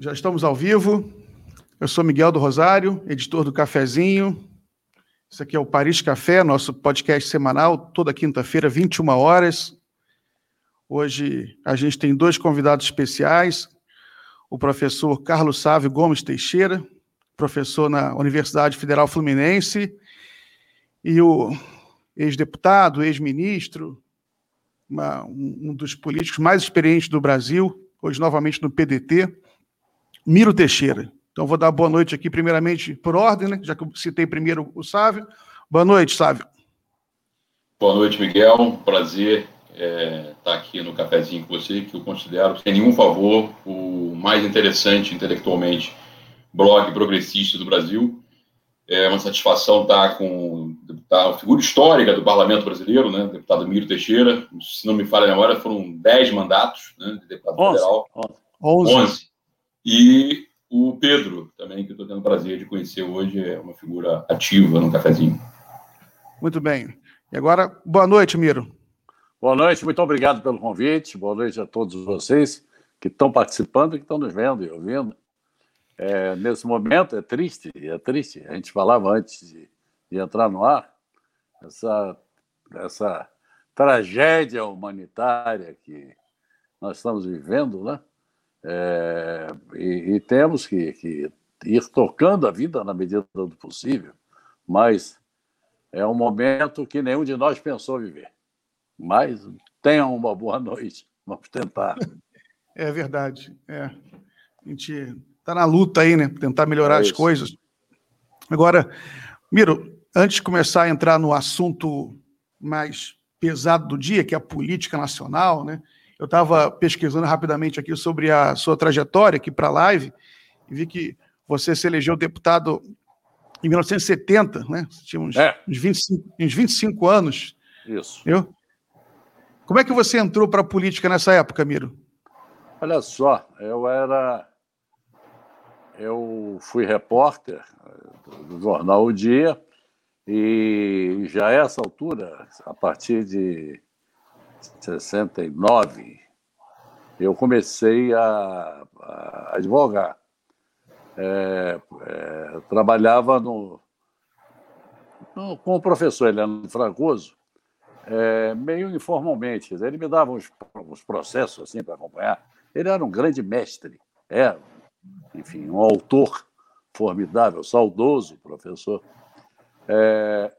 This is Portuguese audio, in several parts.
Já estamos ao vivo. Eu sou Miguel do Rosário, editor do Cafezinho. Isso aqui é o Paris Café, nosso podcast semanal, toda quinta-feira, 21 horas. Hoje a gente tem dois convidados especiais: o professor Carlos Sávio Gomes Teixeira, professor na Universidade Federal Fluminense, e o ex-deputado, ex-ministro, um dos políticos mais experientes do Brasil, hoje novamente no PDT, Miro Teixeira. Então, vou dar boa noite aqui, primeiramente, por ordem, né? já que eu citei primeiro o Sávio. Boa noite, Sávio. Boa noite, Miguel. Prazer é, estar aqui no cafezinho com você, que eu considero, sem nenhum favor, o mais interessante intelectualmente blog progressista do Brasil. É uma satisfação estar com a figura histórica do parlamento brasileiro, né, o deputado Miro Teixeira. Se não me falha a memória, foram 10 mandatos né, de deputado 11, federal. 11. 11. E o Pedro, também, que eu estou tendo o prazer de conhecer hoje, é uma figura ativa no cafezinho. Muito bem. E agora, boa noite, Miro. Boa noite, muito obrigado pelo convite. Boa noite a todos vocês que estão participando e que estão nos vendo e ouvindo. É, nesse momento é triste, é triste. A gente falava antes de, de entrar no ar, essa, essa tragédia humanitária que nós estamos vivendo, né? É, e, e, temos que, que, ir tocando a vida na medida do possível, mas é um momento que nenhum de nós pensou viver. Mas tenham uma boa noite, vamos tentar. É verdade. É. A gente está na luta aí, né? Tentar melhorar é as coisas. Agora, Miro, antes de começar a entrar no assunto mais pesado do dia, que é a política nacional, né? Eu estava pesquisando rapidamente aqui sobre a sua trajetória aqui para a live e vi que você se elegeu deputado em 1970, né? Você tinha uns, é. uns, 25, uns 25 anos. Isso. Eu? Como é que você entrou para a política nessa época, Miro? Olha só, eu era. Eu fui repórter do jornal O Dia e já a essa altura, a partir de 69, eu comecei a, a advogar. É, é, trabalhava no, no, com o professor Heleno Fragoso, é, meio informalmente. Ele me dava uns, uns processos assim para acompanhar. Ele era um grande mestre, é, enfim, um autor formidável, saudoso professor. É,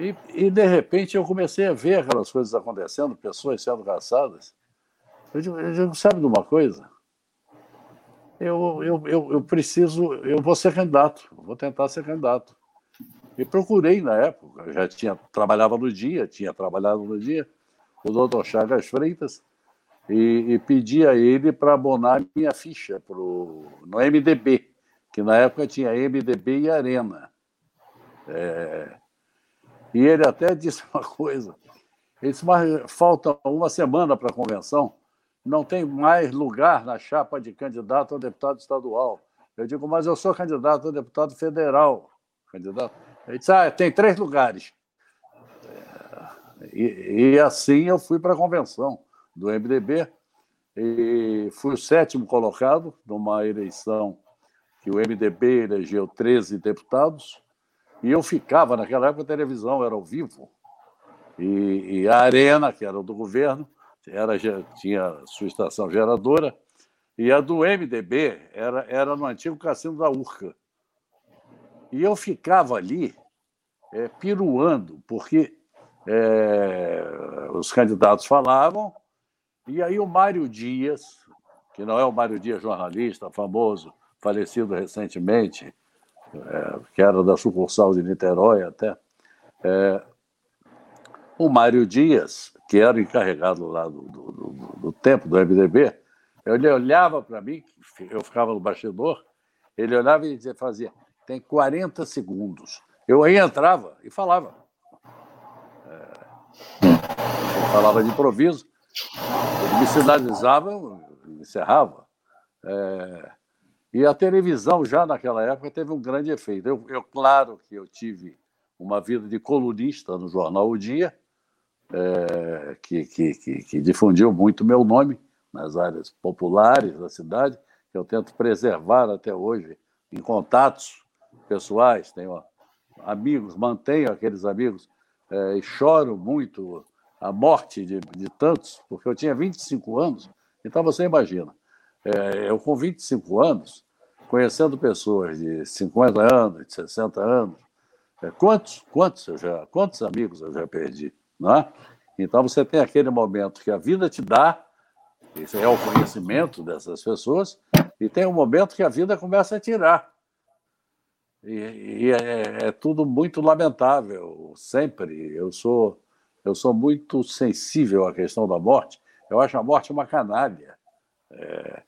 e, e, de repente, eu comecei a ver aquelas coisas acontecendo, pessoas sendo caçadas. Eu digo, eu digo sabe de uma coisa? Eu, eu, eu, eu preciso, eu vou ser candidato, vou tentar ser candidato. E procurei na época, já tinha trabalhava no dia, tinha trabalhado no dia, o doutor Chagas Freitas, e, e pedi a ele para abonar minha ficha pro, no MDB, que na época tinha MDB e Arena. É, e ele até disse uma coisa. Ele disse, mas falta uma semana para a convenção, não tem mais lugar na chapa de candidato a deputado estadual. Eu digo, mas eu sou candidato a deputado federal. Candidato. Ele disse, ah, tem três lugares. E, e assim eu fui para a convenção do MDB e fui o sétimo colocado numa eleição que o MDB elegeu 13 deputados e eu ficava, naquela época a televisão era ao vivo, e, e a Arena, que era do governo, era, tinha sua estação geradora, e a do MDB era, era no antigo cassino da Urca. E eu ficava ali é, piruando, porque é, os candidatos falavam, e aí o Mário Dias, que não é o Mário Dias jornalista famoso, falecido recentemente, é, que era da sucursal de Niterói até, é, o Mário Dias, que era encarregado lá do, do, do, do tempo do MDB, ele olhava para mim, eu ficava no bastidor, ele olhava e dizia, fazia, tem 40 segundos. Eu aí entrava e falava. É, falava de improviso, ele me sinalizava, encerrava. É, e a televisão, já naquela época, teve um grande efeito. Eu, eu claro que eu tive uma vida de colunista no jornal O Dia, é, que, que, que, que, difundiu muito meu nome nas áreas populares da cidade, que eu tento preservar até hoje em contatos pessoais, tenho amigos, mantenho aqueles amigos é, e choro muito a morte de, de, tantos, porque eu tinha 25 anos, então você imagina, eu com 25 anos, conhecendo pessoas de 50 anos, de 60 anos, é, quantos, quantos, eu já, quantos amigos eu já perdi, não é? Então você tem aquele momento que a vida te dá, esse é o conhecimento dessas pessoas, e tem um momento que a vida começa a tirar. E, e é, é, tudo muito lamentável, sempre. Eu sou, eu sou muito sensível à questão da morte. Eu acho a morte uma canalha. É,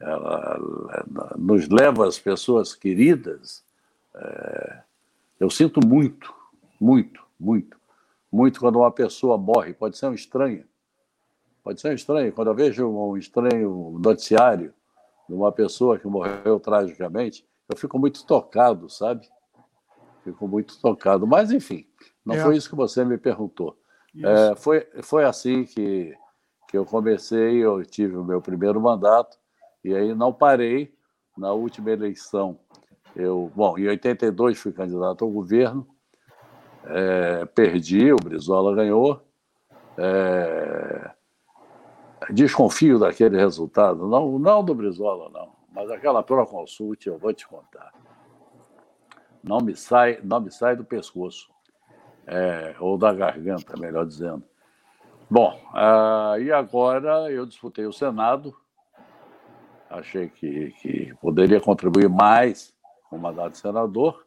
ela, ela, nos leva as pessoas queridas. É, eu sinto muito, muito, muito, muito quando uma pessoa morre. Pode ser um estranho. Pode ser um estranho. Quando eu vejo um estranho noticiário de uma pessoa que morreu tragicamente, eu fico muito tocado, sabe? Fico muito tocado. Mas, enfim, não é. foi isso que você me perguntou. É, foi, foi assim que, que eu comecei, eu tive o meu primeiro mandato, e aí não parei. Na última eleição, eu, bom, em 82 fui candidato ao governo, é, perdi, o Brizola ganhou. É, desconfio daquele resultado, não, não do Brizola, não. Mas aquela Proconsult, eu vou te contar. Não me sai, não me sai do pescoço. É, ou da garganta, melhor dizendo. Bom, uh, e agora eu disputei o Senado. Achei que, que poderia contribuir mais com o mandato de senador.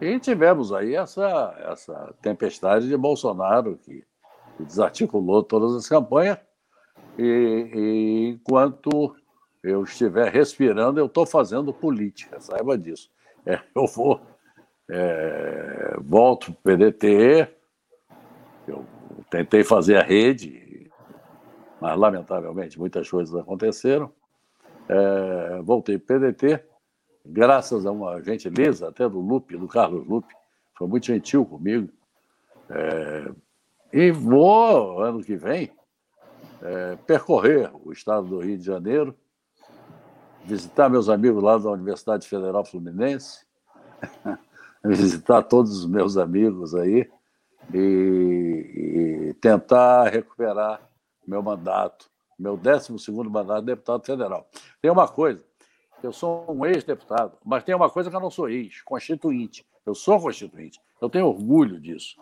E tivemos aí essa, essa tempestade de Bolsonaro que, desarticulou todas as campanhas. E, e enquanto eu estiver respirando, eu estou fazendo política, saiba disso. É, eu vou, é, volto para o PDT, eu tentei fazer a rede, mas lamentavelmente muitas coisas aconteceram. É, voltei para o PDT, graças a uma gentileza até do Lupe, do Carlos Lupe, foi muito gentil comigo. É, e vou, ano que vem, é, percorrer o estado do Rio de Janeiro, visitar meus amigos lá da Universidade Federal Fluminense, visitar todos os meus amigos aí e, e tentar recuperar meu mandato, meu 12 mandato de deputado federal. Tem uma coisa, eu sou um ex-deputado, mas tem uma coisa que eu não sou ex, constituinte. Eu sou constituinte, eu tenho orgulho disso.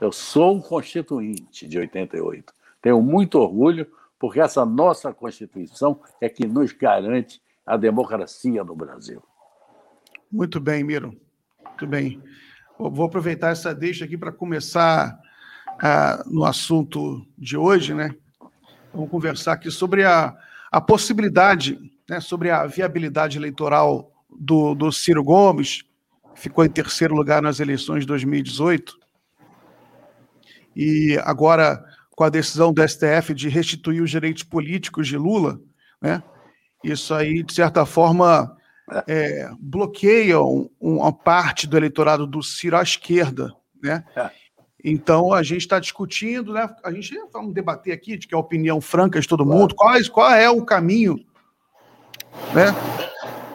Eu sou um constituinte de 88. Tenho muito orgulho, porque essa nossa Constituição é que nos garante a democracia no Brasil. Muito bem, Miro. Muito bem. Vou aproveitar essa deixa aqui para começar uh, no assunto de hoje, né? Vamos conversar aqui sobre a, a possibilidade, né, sobre a viabilidade eleitoral do, do Ciro Gomes, que ficou em terceiro lugar nas eleições de 2018. E agora, com a decisão do STF de restituir os direitos políticos de Lula, né? Isso aí, de certa forma, é, bloqueia um, uma parte do eleitorado do Ciro à esquerda, né? É. Então a gente está discutindo, né? A gente vamos debater aqui de que é a opinião franca de todo mundo. Qual, qual é o caminho, né?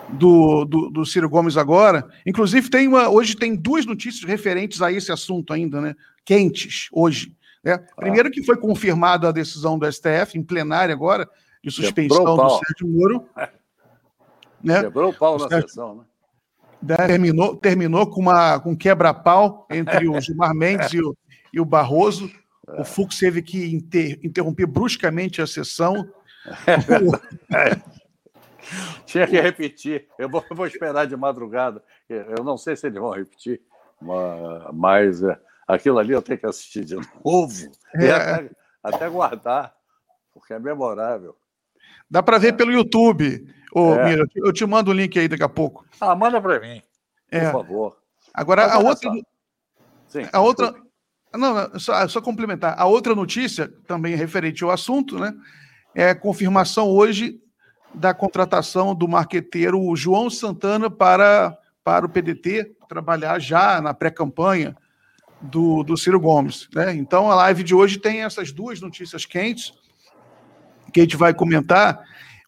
Do, do, do, Ciro Gomes agora. Inclusive, tem uma, hoje tem duas notícias referentes a esse assunto ainda, né? Quentes hoje. Né? Primeiro que foi confirmada a decisão do STF em plenário agora, de suspensão do Sérgio Moro. Né? Quebrou o pau na Sérgio... sessão, né? Terminou, terminou com, uma, com um entre o Gilmar Mendes e o, e o Barroso. O Fux teve que inter, interromper bruscamente a sessão. Tinha que repetir. Eu vou, eu vou, esperar de madrugada. Eu não sei se eles vão repetir, mas, mas é, aquilo ali eu tenho que assistir de novo. É. Até, até guardar, porque é memorável. Dá para ver pelo YouTube. Ô, é. Mira, eu te mando o link aí daqui a pouco. Ah, manda para mim, por é. favor. Agora, a outra. Sim, a outra. Não, só, só complementar. A outra notícia, também referente ao assunto, né? É a confirmação hoje da contratação do marqueteiro João Santana para, para o PDT, trabalhar já na pré-campanha do, do Ciro Gomes. Né? Então, a live de hoje tem essas duas notícias quentes que a gente vai comentar.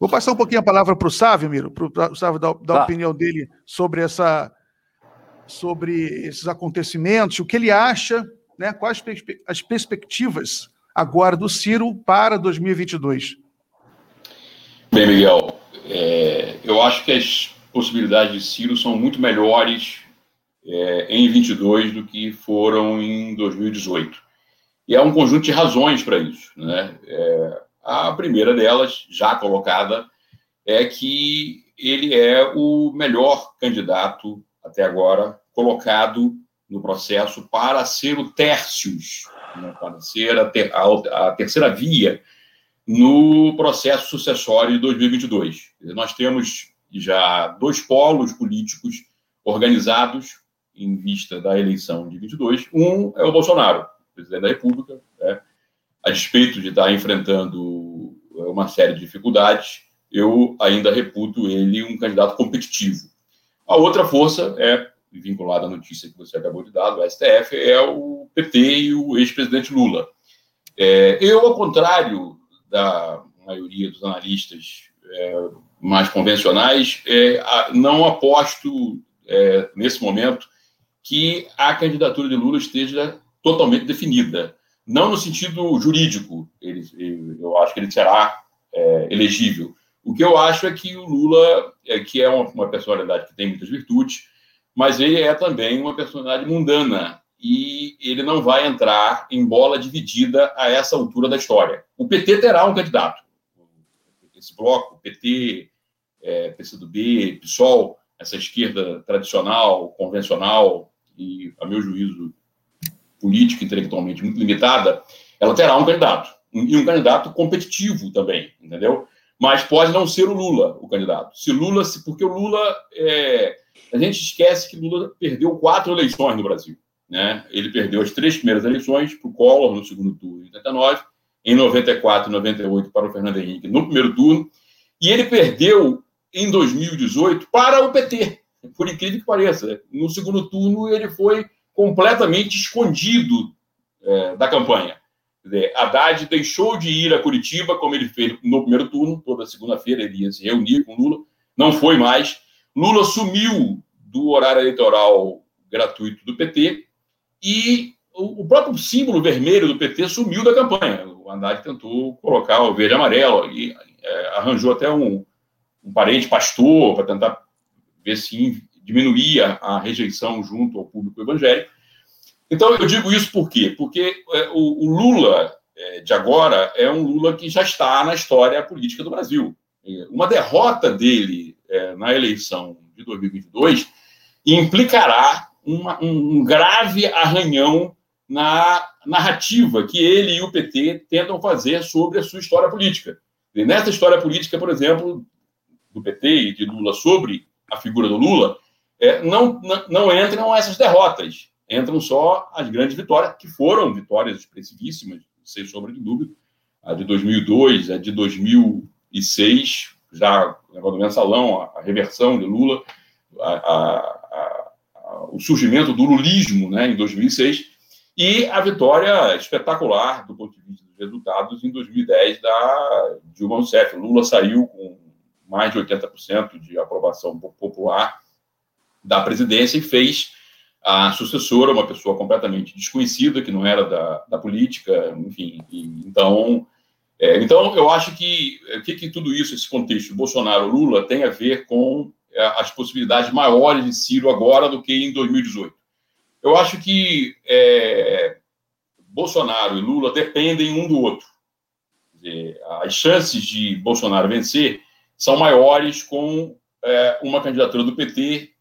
Vou passar um pouquinho a palavra para o Sávio, Miro, para o Sávio dar, dar tá. a opinião dele sobre essa sobre esses acontecimentos, o que ele acha, né, quais as perspectivas agora do Ciro para 2022. Bem, Miguel, é, eu acho que as possibilidades de Ciro são muito melhores é, em 22 do que foram em 2018. E há um conjunto de razões para isso. Né? É, a primeira delas, já colocada, é que ele é o melhor candidato até agora colocado no processo para ser o Tércius, né? para ser a, ter, a, a terceira via no processo sucessório de 2022. Nós temos já dois polos políticos organizados em vista da eleição de 22. Um é o Bolsonaro, presidente da República, né? A despeito de estar enfrentando uma série de dificuldades, eu ainda reputo ele um candidato competitivo. A outra força é vinculada à notícia que você acabou de dar, do STF, é o PT e o ex-presidente Lula. É, eu, ao contrário da maioria dos analistas é, mais convencionais, é, não aposto é, nesse momento que a candidatura de Lula esteja totalmente definida. Não no sentido jurídico, ele, eu acho que ele será é, elegível. O que eu acho é que o Lula, é, que é uma, uma personalidade que tem muitas virtudes, mas ele é também uma personalidade mundana e ele não vai entrar em bola dividida a essa altura da história. O PT terá um candidato. Esse bloco, PT, é, PCdoB, PSOL, essa esquerda tradicional, convencional e, a meu juízo, política intelectualmente muito limitada, ela terá um candidato. E um candidato competitivo também, entendeu? Mas pode não ser o Lula o candidato. Se Lula, se, porque o Lula. É, a gente esquece que Lula perdeu quatro eleições no Brasil. Né? Ele perdeu as três primeiras eleições para o Collor no segundo turno em 89, em 94 e 98 para o Fernando Henrique no primeiro turno, e ele perdeu em 2018 para o PT, por incrível que pareça. No segundo turno, ele foi completamente escondido é, da campanha. Haddad deixou de ir a Curitiba, como ele fez no primeiro turno, toda segunda-feira ele ia se reunir com Lula, não foi mais. Lula sumiu do horário eleitoral gratuito do PT e o próprio símbolo vermelho do PT sumiu da campanha. O Haddad tentou colocar o verde e amarelo e é, arranjou até um, um parente pastor para tentar ver se diminuía a rejeição junto ao público evangélico. Então, eu digo isso por quê? Porque é, o, o, Lula é, de agora é um Lula que já está na história política do Brasil. Uma derrota dele é, na eleição de 2022 implicará uma, um, um grave arranhão na narrativa que ele e o PT tentam fazer sobre a sua história política. E nessa história política, por exemplo, do PT e de Lula sobre a figura do Lula, é, não, não, entram essas derrotas entram só as grandes vitórias, que foram vitórias expressivíssimas, sem sombra de dúvida. A de 2002, a de 2006, já o negócio do mensalão, a, a reversão de Lula, a, a, o surgimento do lulismo né, em 2006, e a vitória espetacular do ponto de vista dos resultados em 2010 da Dilma Rousseff. Lula saiu com mais de 80% de aprovação popular da presidência e fez a sucessora, uma pessoa completamente desconhecida, que não era da, da política, enfim. E, então, é, então, eu acho que o que, que, tudo isso, esse contexto Bolsonaro-Lula, tem a ver com é, as possibilidades maiores de Ciro agora do que em 2018. Eu acho que é, Bolsonaro e Lula dependem um do outro. Dizer, as chances de Bolsonaro vencer são maiores com é, uma candidatura do PT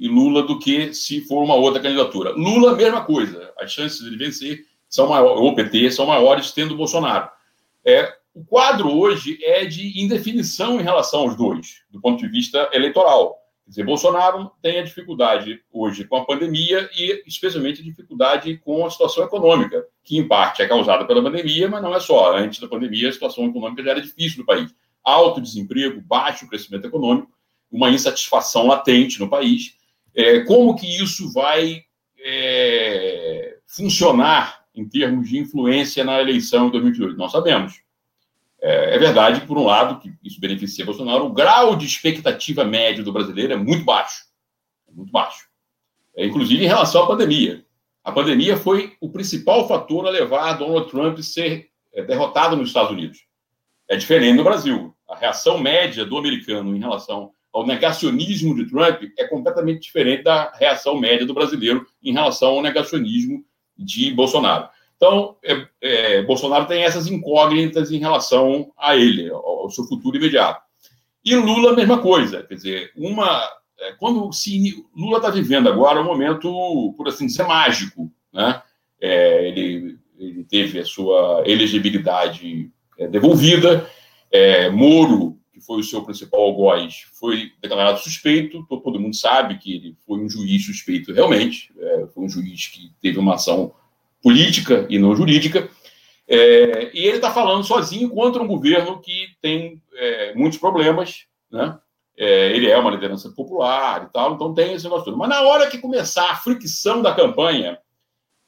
e Lula do que se for uma outra candidatura. Lula, mesma coisa. As chances de vencer são maiores, ou PT, são maiores tendo Bolsonaro. É, o quadro hoje é de indefinição em relação aos dois, do ponto de vista eleitoral. Quer dizer, Bolsonaro tem a dificuldade hoje com a pandemia e, especialmente, a dificuldade com a situação econômica, que, em parte, é causada pela pandemia, mas não é só. Antes da pandemia, a situação econômica já era difícil no país. Alto desemprego, baixo crescimento econômico, uma insatisfação latente no país é, como que isso vai é, funcionar em termos de influência na eleição de 2022? Nós sabemos. É, é, verdade, por um lado, que isso beneficia Bolsonaro, o grau de expectativa médio do brasileiro é muito baixo. É muito baixo. É, inclusive em relação à pandemia. A pandemia foi o principal fator a levar Donald Trump a ser é, derrotado nos Estados Unidos. É diferente no Brasil. A reação média do americano em relação ao negacionismo de Trump é completamente diferente da reação média do brasileiro em relação ao negacionismo de Bolsonaro. Então, é, é, Bolsonaro tem essas incógnitas em relação a ele, ao, ao seu futuro imediato. E Lula, a mesma coisa. Quer dizer, uma, é, quando se, Lula está vivendo agora um momento, por assim dizer, mágico. Né? É, ele, ele, teve a sua elegibilidade é, devolvida. É, Moro foi o seu principal algoz, foi declarado suspeito. Todo mundo sabe que ele foi um juiz suspeito realmente. É, foi um juiz que teve uma ação política e não jurídica. É, e ele está falando sozinho contra um governo que tem é, muitos problemas, né? É, ele é uma liderança popular e tal, então tem esse negócio todo. Mas na hora que começar a fricção da campanha,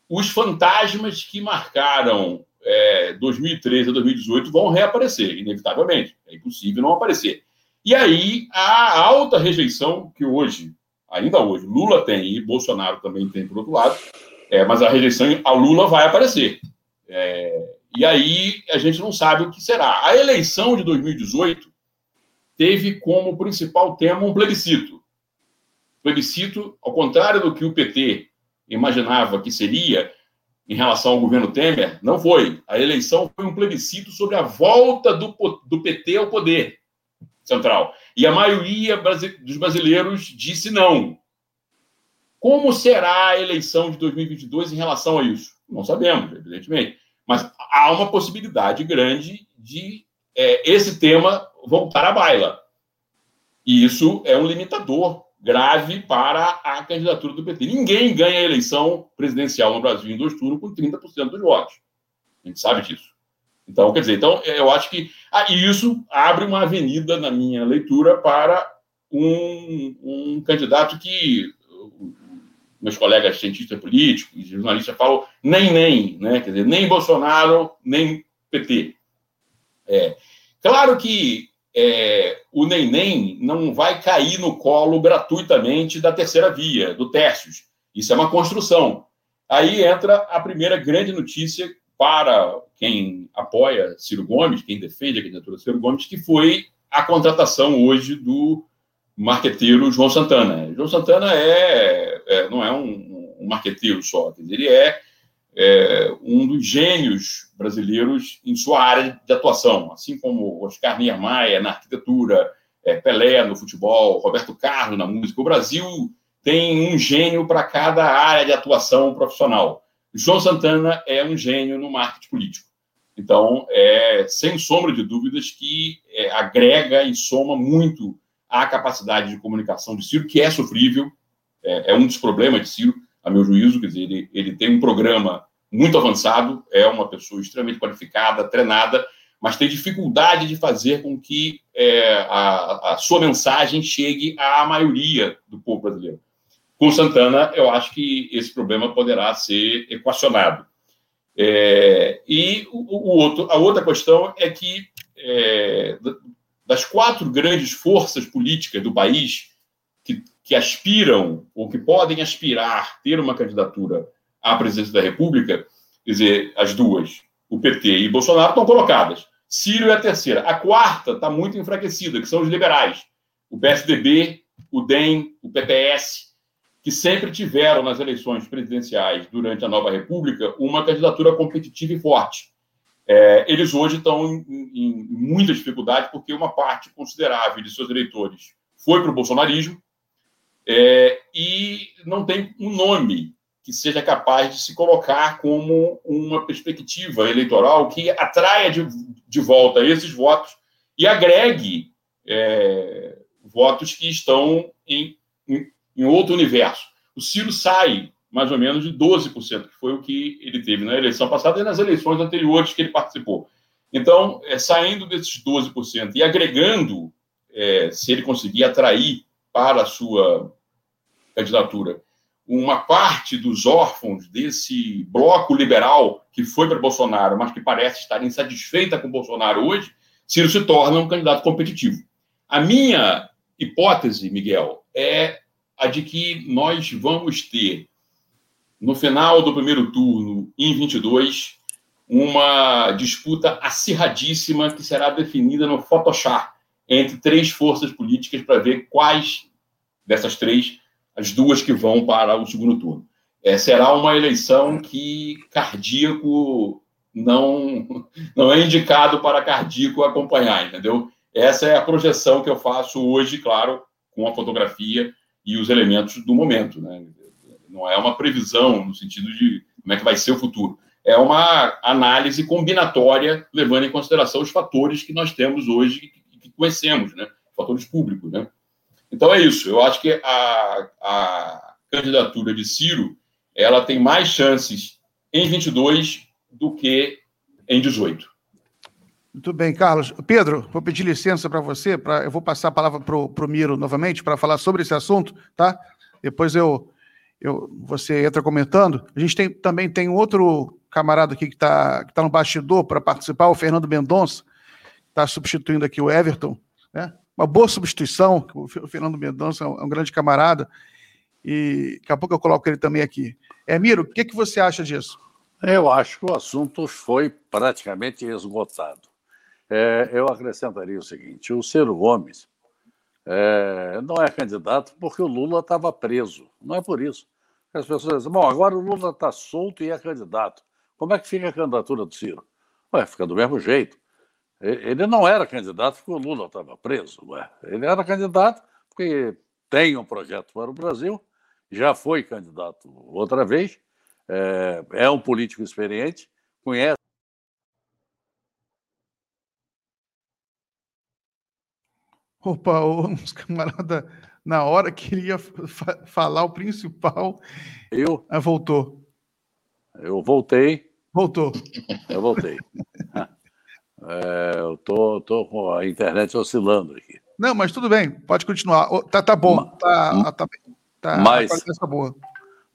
os fantasmas que marcaram é, 2013 a 2018 vão reaparecer, inevitavelmente. É impossível não aparecer. E aí, a alta rejeição que hoje, ainda hoje, Lula tem e Bolsonaro também tem, por outro lado, é, mas a rejeição a Lula vai aparecer. É, e aí, a gente não sabe o que será. A eleição de 2018 teve como principal tema um plebiscito. Plebiscito, ao contrário do que o PT imaginava que seria, em relação ao governo Temer, não foi. A eleição foi um plebiscito sobre a volta do, do PT ao poder central. E a maioria dos brasileiros disse não. Como será a eleição de 2022 em relação a isso? Não sabemos, evidentemente. Mas há uma possibilidade grande de é, esse tema voltar à baila. E isso é um limitador grave para a candidatura do PT. Ninguém ganha a eleição presidencial no Brasil em dois turnos com 30% dos votos. A gente sabe disso. Então, quer dizer, então, eu acho que ah, isso abre uma avenida, na minha leitura, para um, um candidato que meus colegas cientistas políticos e jornalistas falam nem, nem, né? quer dizer, nem Bolsonaro, nem PT. É, claro que é, o neném não vai cair no colo gratuitamente da terceira via, do Tércios. Isso é uma construção. Aí entra a primeira grande notícia para quem apoia Ciro Gomes, quem defende a candidatura Ciro Gomes, que foi a contratação hoje do marqueteiro João Santana. João Santana é, é não é um, um marqueteiro só, ele é é, um dos gênios brasileiros em sua área de atuação, assim como Oscar Niemeyer na arquitetura, é, Pelé no futebol, Roberto Carlos na música. O Brasil tem um gênio para cada área de atuação profissional. João Santana é um gênio no marketing político. Então, é sem sombra de dúvidas que é, agrega e soma muito à capacidade de comunicação de Ciro, que é sofrível, é, é um dos problemas de Ciro a meu juízo, quer dizer, ele, ele tem um programa muito avançado, é uma pessoa extremamente qualificada, treinada, mas tem dificuldade de fazer com que é, a, a, sua mensagem chegue à maioria do povo brasileiro. Com Santana, eu acho que esse problema poderá ser equacionado. É, e o, o, outro, a outra questão é que é, das quatro grandes forças políticas do país, que, aspiram ou que podem aspirar ter uma candidatura à presidência da República, quer dizer, as duas, o PT e Bolsonaro, estão colocadas. Ciro é a terceira. A quarta está muito enfraquecida, que são os liberais. O PSDB, o DEM, o PPS, que sempre tiveram nas eleições presidenciais durante a nova República uma candidatura competitiva e forte. É, eles hoje estão em, em muita dificuldade porque uma parte considerável de seus eleitores foi para o bolsonarismo é, e não tem um nome que seja capaz de se colocar como uma perspectiva eleitoral que atraia de, de volta esses votos e agregue é, votos que estão em, em, em, outro universo. O Ciro sai mais ou menos de 12%, que foi o que ele teve na eleição passada e nas eleições anteriores que ele participou. Então, é, saindo desses 12% e agregando, é, se ele conseguir atrair para a sua candidatura uma parte dos órfãos desse bloco liberal que foi para Bolsonaro, mas que parece estar insatisfeita com Bolsonaro hoje, Ciro se torna um candidato competitivo. A minha hipótese, Miguel, é a de que nós vamos ter, no final do primeiro turno, em 22, uma disputa acirradíssima que será definida no Photoshop entre três forças políticas para ver quais dessas três, as duas que vão para o segundo turno. É, será uma eleição que cardíaco não, não é indicado para cardíaco acompanhar, entendeu? Essa é a projeção que eu faço hoje, claro, com a fotografia e os elementos do momento, né? Não é uma previsão no sentido de como é que vai ser o futuro. É uma análise combinatória, levando em consideração os fatores que nós temos hoje, conhecemos, né? Fatores públicos, né? Então é isso. Eu acho que a, a candidatura de Ciro, ela tem mais chances em 22 do que em 18. Muito bem, Carlos. Pedro, vou pedir licença para você, pra, eu vou passar a palavra para o Miro novamente para falar sobre esse assunto, tá? Depois eu, eu, você entra comentando. A gente tem, também tem outro camarada aqui que está que tá no bastidor para participar, o Fernando Mendonça, está substituindo aqui o Everton, né? Uma boa substituição, o Fernando Mendonça é um, é um grande camarada, e daqui a pouco eu coloco ele também aqui. É, Miro, o que, que você acha disso? Eu acho que o assunto foi praticamente esgotado. É, eu acrescentaria o seguinte: o Ciro Gomes é, não é candidato porque o Lula estava preso. Não é por isso. As pessoas dizem: bom, agora o Lula está solto e é candidato. Como é que fica a candidatura do Ciro? Ué, fica do mesmo jeito. Ele não era candidato porque o Lula estava preso. Ué. Ele era candidato porque tem um projeto para o Brasil, já foi candidato outra vez é, é um político experiente, conhece. Opa, os camarada, na hora queria fa falar o principal. Eu? Ah, voltou. Eu voltei. Voltou. Eu voltei. É, eu tô, tô com a internet oscilando aqui. Não, mas tudo bem, pode continuar. Tá, tá bom. Tá, tá, tá, mas, tá boa.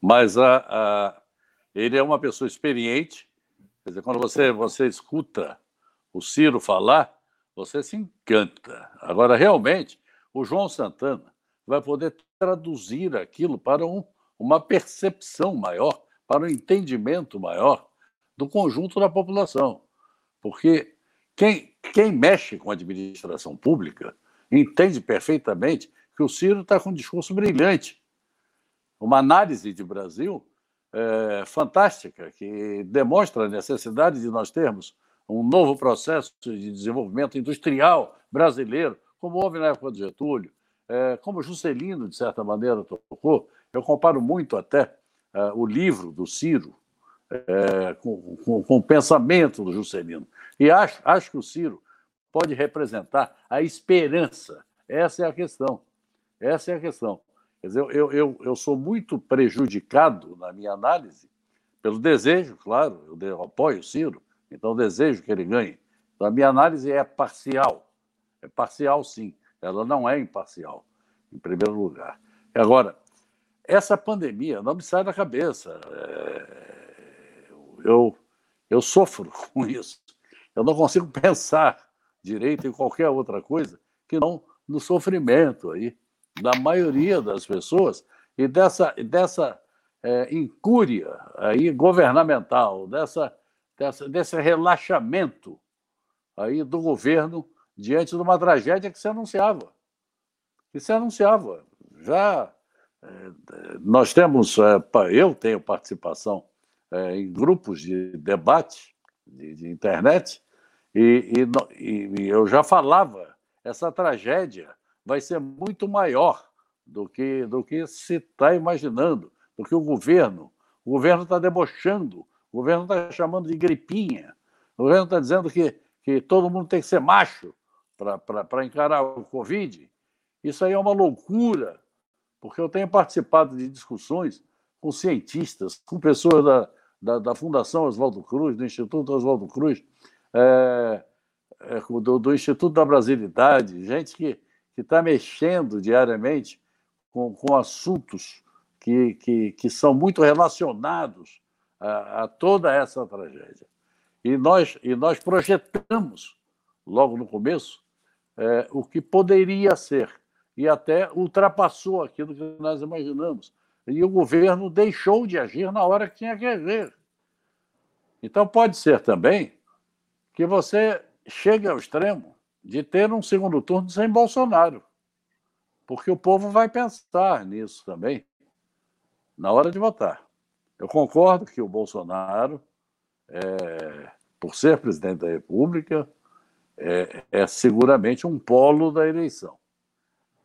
mas a, a, ele é uma pessoa experiente. Quer dizer, quando você, você escuta o Ciro falar, você se encanta. Agora, realmente, o João Santana vai poder traduzir aquilo para um, uma percepção maior, para um entendimento maior do conjunto da população. Porque quem, quem mexe com a administração pública entende perfeitamente que o Ciro está com um discurso brilhante. Uma análise de Brasil é, fantástica, que demonstra a necessidade de nós termos um novo processo de desenvolvimento industrial brasileiro, como houve na época do Getúlio, é, como Juscelino, de certa maneira, tocou. Eu comparo muito até é, o livro do Ciro é, com, com, com, o pensamento do Juscelino. E acho, acho que o Ciro pode representar a esperança. Essa é a questão. Essa é a questão. Quer dizer, eu, eu, eu sou muito prejudicado na minha análise pelo desejo, claro, eu apoio o Ciro, então desejo que ele ganhe. Então, a minha análise é parcial. É parcial, sim. Ela não é imparcial, em primeiro lugar. Agora, essa pandemia não me sai da cabeça. É... Eu, eu sofro com isso. Eu não consigo pensar direito em qualquer outra coisa que não no sofrimento aí da maioria das pessoas e dessa, dessa é, incúria aí governamental, dessa, dessa, desse relaxamento aí do governo diante de uma tragédia que se anunciava. Que se anunciava. Já é, nós temos, é, eu tenho participação é, em grupos de debate de, de internet e, e, e eu já falava essa tragédia vai ser muito maior do que, do que se está imaginando, do que o governo. O governo está debochando, o governo está chamando de gripinha, o governo está dizendo que, que todo mundo tem que ser macho para encarar o Covid. Isso aí é uma loucura, porque eu tenho participado de discussões com cientistas, com pessoas da, da, da Fundação Oswaldo Cruz, do Instituto Oswaldo Cruz, é, é, do, do Instituto da Brasilidade, gente que está mexendo diariamente com, com assuntos que, que, que são muito relacionados a, a toda essa tragédia. E nós, e nós projetamos logo no começo, é, o que poderia ser, e até ultrapassou aquilo que nós imaginamos. E o governo deixou de agir na hora que tinha que agir. Então, pode ser também que você chegue ao extremo de ter um segundo turno sem Bolsonaro, porque o povo vai pensar nisso também na hora de votar. Eu concordo que o Bolsonaro, é, por ser presidente da República, é, é seguramente um polo da eleição.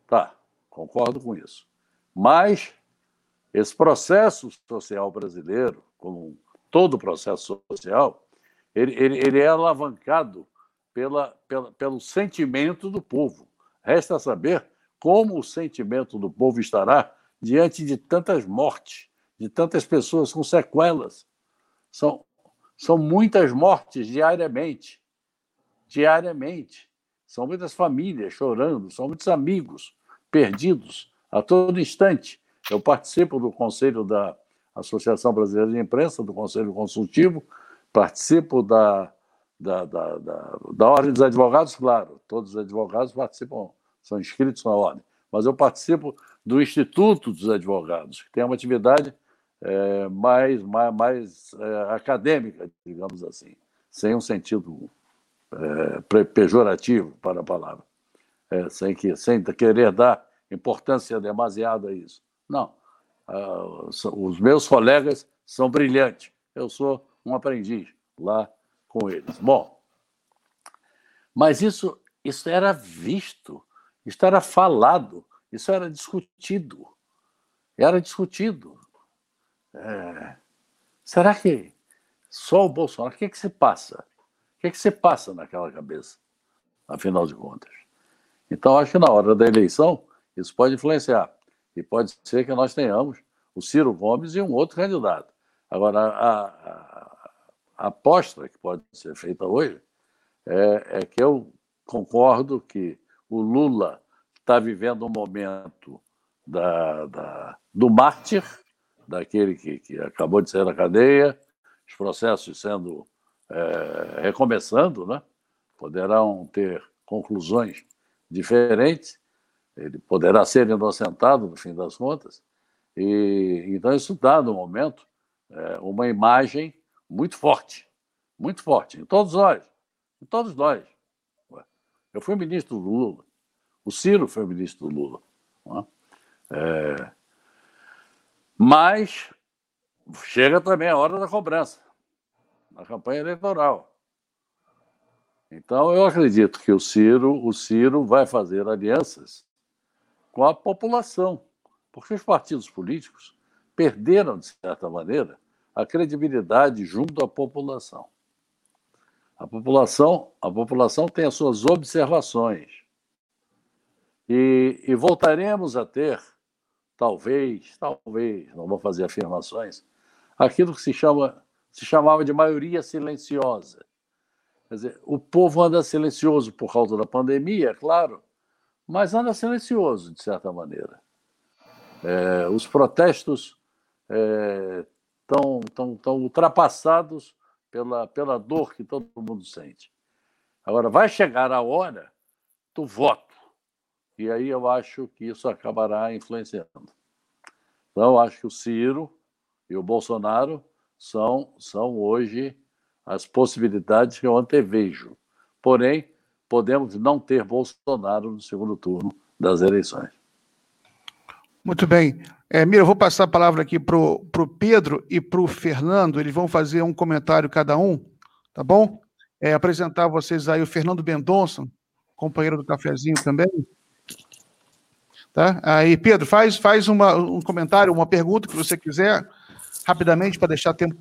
Tá, concordo com isso. Mas esse processo social brasileiro, como todo processo social, ele, ele, ele é alavancado pela, pela, pelo sentimento do povo. Resta saber como o sentimento do povo estará diante de tantas mortes, de tantas pessoas com sequelas. São, são muitas mortes diariamente. Diariamente. São muitas famílias chorando, são muitos amigos perdidos a todo instante. Eu participo do conselho da Associação Brasileira de Imprensa, do Conselho Consultivo, participo da, da, da, da, da Ordem dos Advogados, claro, todos os advogados participam, são inscritos na Ordem, mas eu participo do Instituto dos Advogados, que tem uma atividade é, mais, mais, mais é, acadêmica, digamos assim, sem um sentido é, pejorativo para a palavra, é, sem, que, sem querer dar importância demasiada a isso. Não. Uh, os meus colegas são brilhantes. Eu sou um aprendiz lá com eles. Bom, mas isso, isso era visto, isso era falado isso era discutido. Era discutido. É... Será que só o Bolsonaro? O que, é que se passa? O que, é que se passa naquela cabeça, afinal de contas? Então, acho que na hora da eleição, isso pode influenciar. E pode ser que nós tenhamos o Ciro Gomes e um outro candidato. Agora, a, a, a aposta que pode ser feita hoje é, é que eu concordo que o Lula está vivendo um momento da, da, do mártir, daquele que, que acabou de sair da cadeia, os processos sendo é, recomeçando, né? poderão ter conclusões diferentes, ele poderá ser inocentado no fim das contas, e então isso dá no momento é, uma imagem muito forte, muito forte em todos nós, em todos nós. Eu fui ministro do Lula, o Ciro foi ministro do Lula. É? é... Mas chega também a hora da cobrança, na campanha eleitoral. Então, eu acredito que o Ciro, o Ciro vai fazer alianças com a população, porque os partidos políticos perderam, de certa maneira, a credibilidade junto à população. A população, a população tem as suas observações. E, e voltaremos a ter, talvez, talvez, não vou fazer afirmações, aquilo que se, chama, se chamava de maioria silenciosa. Quer dizer, o povo anda silencioso por causa da pandemia, é claro, mas anda silencioso, de certa maneira. É, os protestos estão é, tão, tão ultrapassados pela, pela dor que todo mundo sente. Agora, vai chegar a hora do voto. E aí eu acho que isso acabará influenciando. Então, acho que o Ciro e o Bolsonaro são, são hoje as possibilidades que eu antevejo. Porém, podemos não ter Bolsonaro no segundo turno das eleições. Muito bem. É, Mira, eu vou passar a palavra aqui para o Pedro e para o Fernando. Eles vão fazer um comentário cada um, tá bom? É, apresentar a vocês aí o Fernando Mendonça, companheiro do cafezinho também. Tá? Aí, Pedro, faz, faz uma, um comentário, uma pergunta que você quiser, rapidamente, para deixar tempo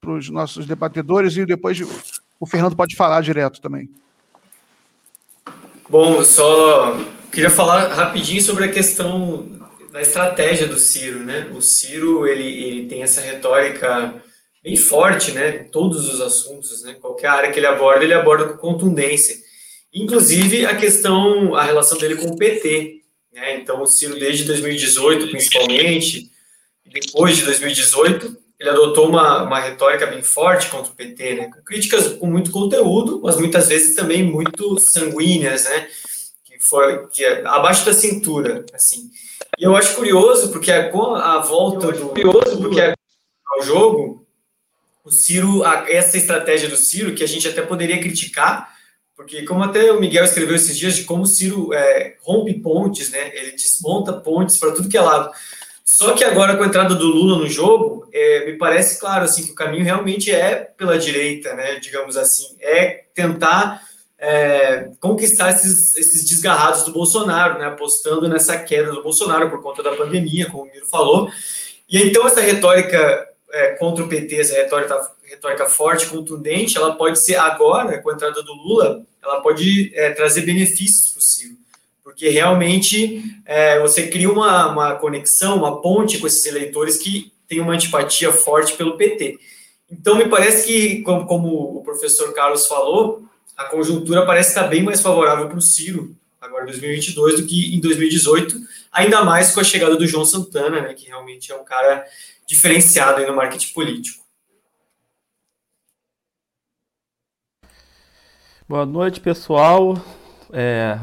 para os nossos debatedores, e depois o Fernando pode falar direto também. Bom, só queria falar rapidinho sobre a questão da estratégia do Ciro, né? O Ciro, ele, ele tem essa retórica bem forte, né? Todos os assuntos, né? Qualquer área que ele aborda, ele aborda com contundência. Inclusive a questão, a relação dele com o PT. Né? Então, o Ciro, desde 2018, principalmente, depois de 2018, ele adotou uma, uma retórica bem forte contra o PT, né? Com críticas com muito conteúdo, mas muitas vezes também muito sanguíneas, né? Que foi que é abaixo da cintura, assim. E eu acho curioso porque com a volta do curioso porque ao jogo, o Ciro, a, essa estratégia do Ciro que a gente até poderia criticar, porque como até o Miguel escreveu esses dias de como o Ciro é, rompe pontes, né? Ele desmonta pontes para tudo que é lado. Só que agora com a entrada do Lula no jogo, é, me parece claro assim que o caminho realmente é pela direita, né? Digamos assim, é tentar é, conquistar esses, esses, desgarrados do Bolsonaro, né? Apostando nessa queda do Bolsonaro por conta da pandemia, como o Miro falou. E então essa retórica é, contra o PT, essa retórica, retórica forte, contundente, ela pode ser agora, com a entrada do Lula, ela pode é, trazer benefícios porque realmente é, você cria uma, uma conexão, uma ponte com esses eleitores que têm uma antipatia forte pelo PT. Então, me parece que, como, como o professor Carlos falou, a conjuntura parece estar bem mais favorável para o Ciro, agora em 2022, do que em 2018, ainda mais com a chegada do João Santana, né, que realmente é um cara diferenciado no marketing político. Boa noite, pessoal. É,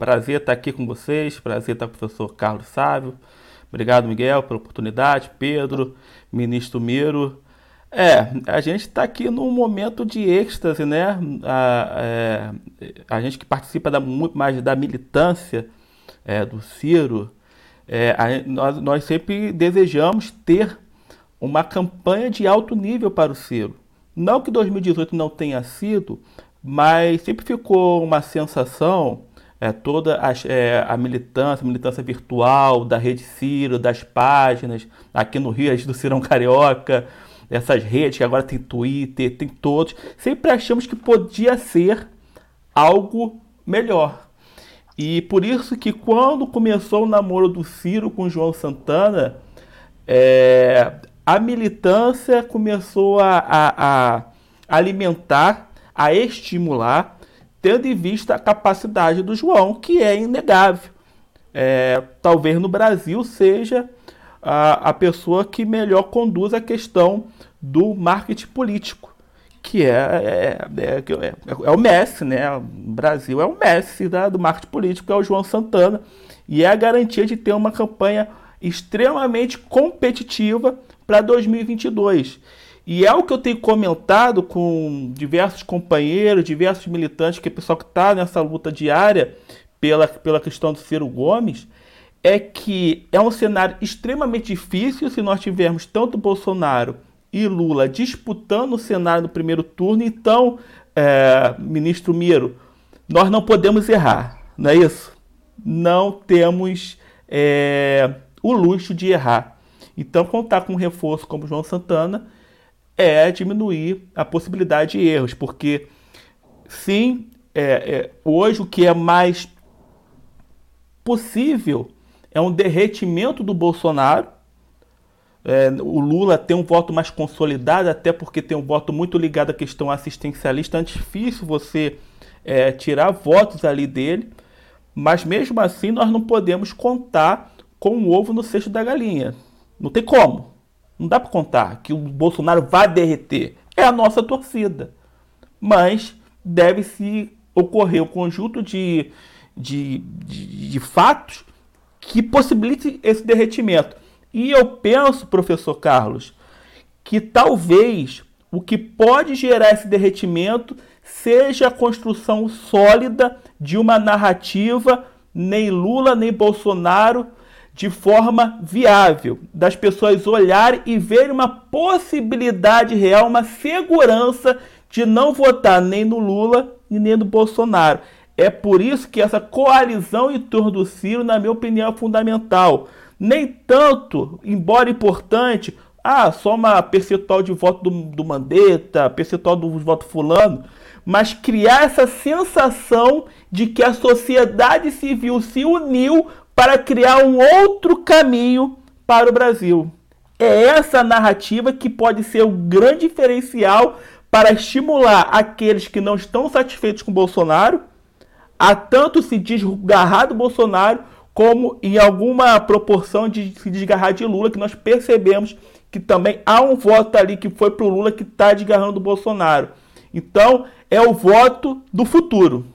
Prazer estar aqui com vocês, prazer estar com o professor Carlos Sávio. Obrigado, Miguel, pela oportunidade. Pedro, ministro Miro. É, a gente está aqui num momento de êxtase, né? A, é, a gente que participa da, muito mais da militância é, do Ciro, é, a, nós, nós sempre desejamos ter uma campanha de alto nível para o Ciro. Não que 2018 não tenha sido, mas sempre ficou uma sensação é, toda a, é, a militância, a militância virtual da Rede Ciro, das páginas, aqui no Rio, do Cirão Carioca, essas redes que agora tem Twitter, tem todos, sempre achamos que podia ser algo melhor. E por isso que quando começou o namoro do Ciro com João Santana, é, a militância começou a, a, a alimentar, a estimular tendo em vista a capacidade do João, que é inegável. É, talvez no Brasil seja a, a pessoa que melhor conduz a questão do marketing político, que é, é, é, é, é o Messi, né? O Brasil é o Messi da, do marketing político, é o João Santana, e é a garantia de ter uma campanha extremamente competitiva para 2022. E é o que eu tenho comentado com diversos companheiros, diversos militantes, que é pessoal que está nessa luta diária pela, pela questão do Ciro Gomes, é que é um cenário extremamente difícil se nós tivermos tanto Bolsonaro e Lula disputando o cenário no primeiro turno. Então, é, ministro Miro, nós não podemos errar, não é isso? Não temos é, o luxo de errar. Então, contar com um reforço como João Santana é diminuir a possibilidade de erros, porque sim, é, é, hoje o que é mais possível é um derretimento do Bolsonaro. É, o Lula tem um voto mais consolidado, até porque tem um voto muito ligado à questão assistencialista. É difícil você é, tirar votos ali dele, mas mesmo assim nós não podemos contar com o ovo no cesto da galinha. Não tem como. Não dá para contar que o Bolsonaro vai derreter. É a nossa torcida. Mas deve-se ocorrer um conjunto de, de, de, de fatos que possibilite esse derretimento. E eu penso, professor Carlos, que talvez o que pode gerar esse derretimento seja a construção sólida de uma narrativa nem Lula nem Bolsonaro de forma viável, das pessoas olharem e verem uma possibilidade real, uma segurança de não votar nem no Lula e nem no Bolsonaro. É por isso que essa coalizão em torno do Ciro, na minha opinião, é fundamental. Nem tanto, embora importante, ah, só uma percentual de voto do, do Mandetta, percentual do voto fulano, mas criar essa sensação de que a sociedade civil se uniu para criar um outro caminho para o Brasil. É essa narrativa que pode ser o grande diferencial para estimular aqueles que não estão satisfeitos com Bolsonaro a tanto se desgarrar do Bolsonaro como em alguma proporção de se desgarrar de Lula, que nós percebemos que também há um voto ali que foi para o Lula que está desgarrando o Bolsonaro. Então, é o voto do futuro.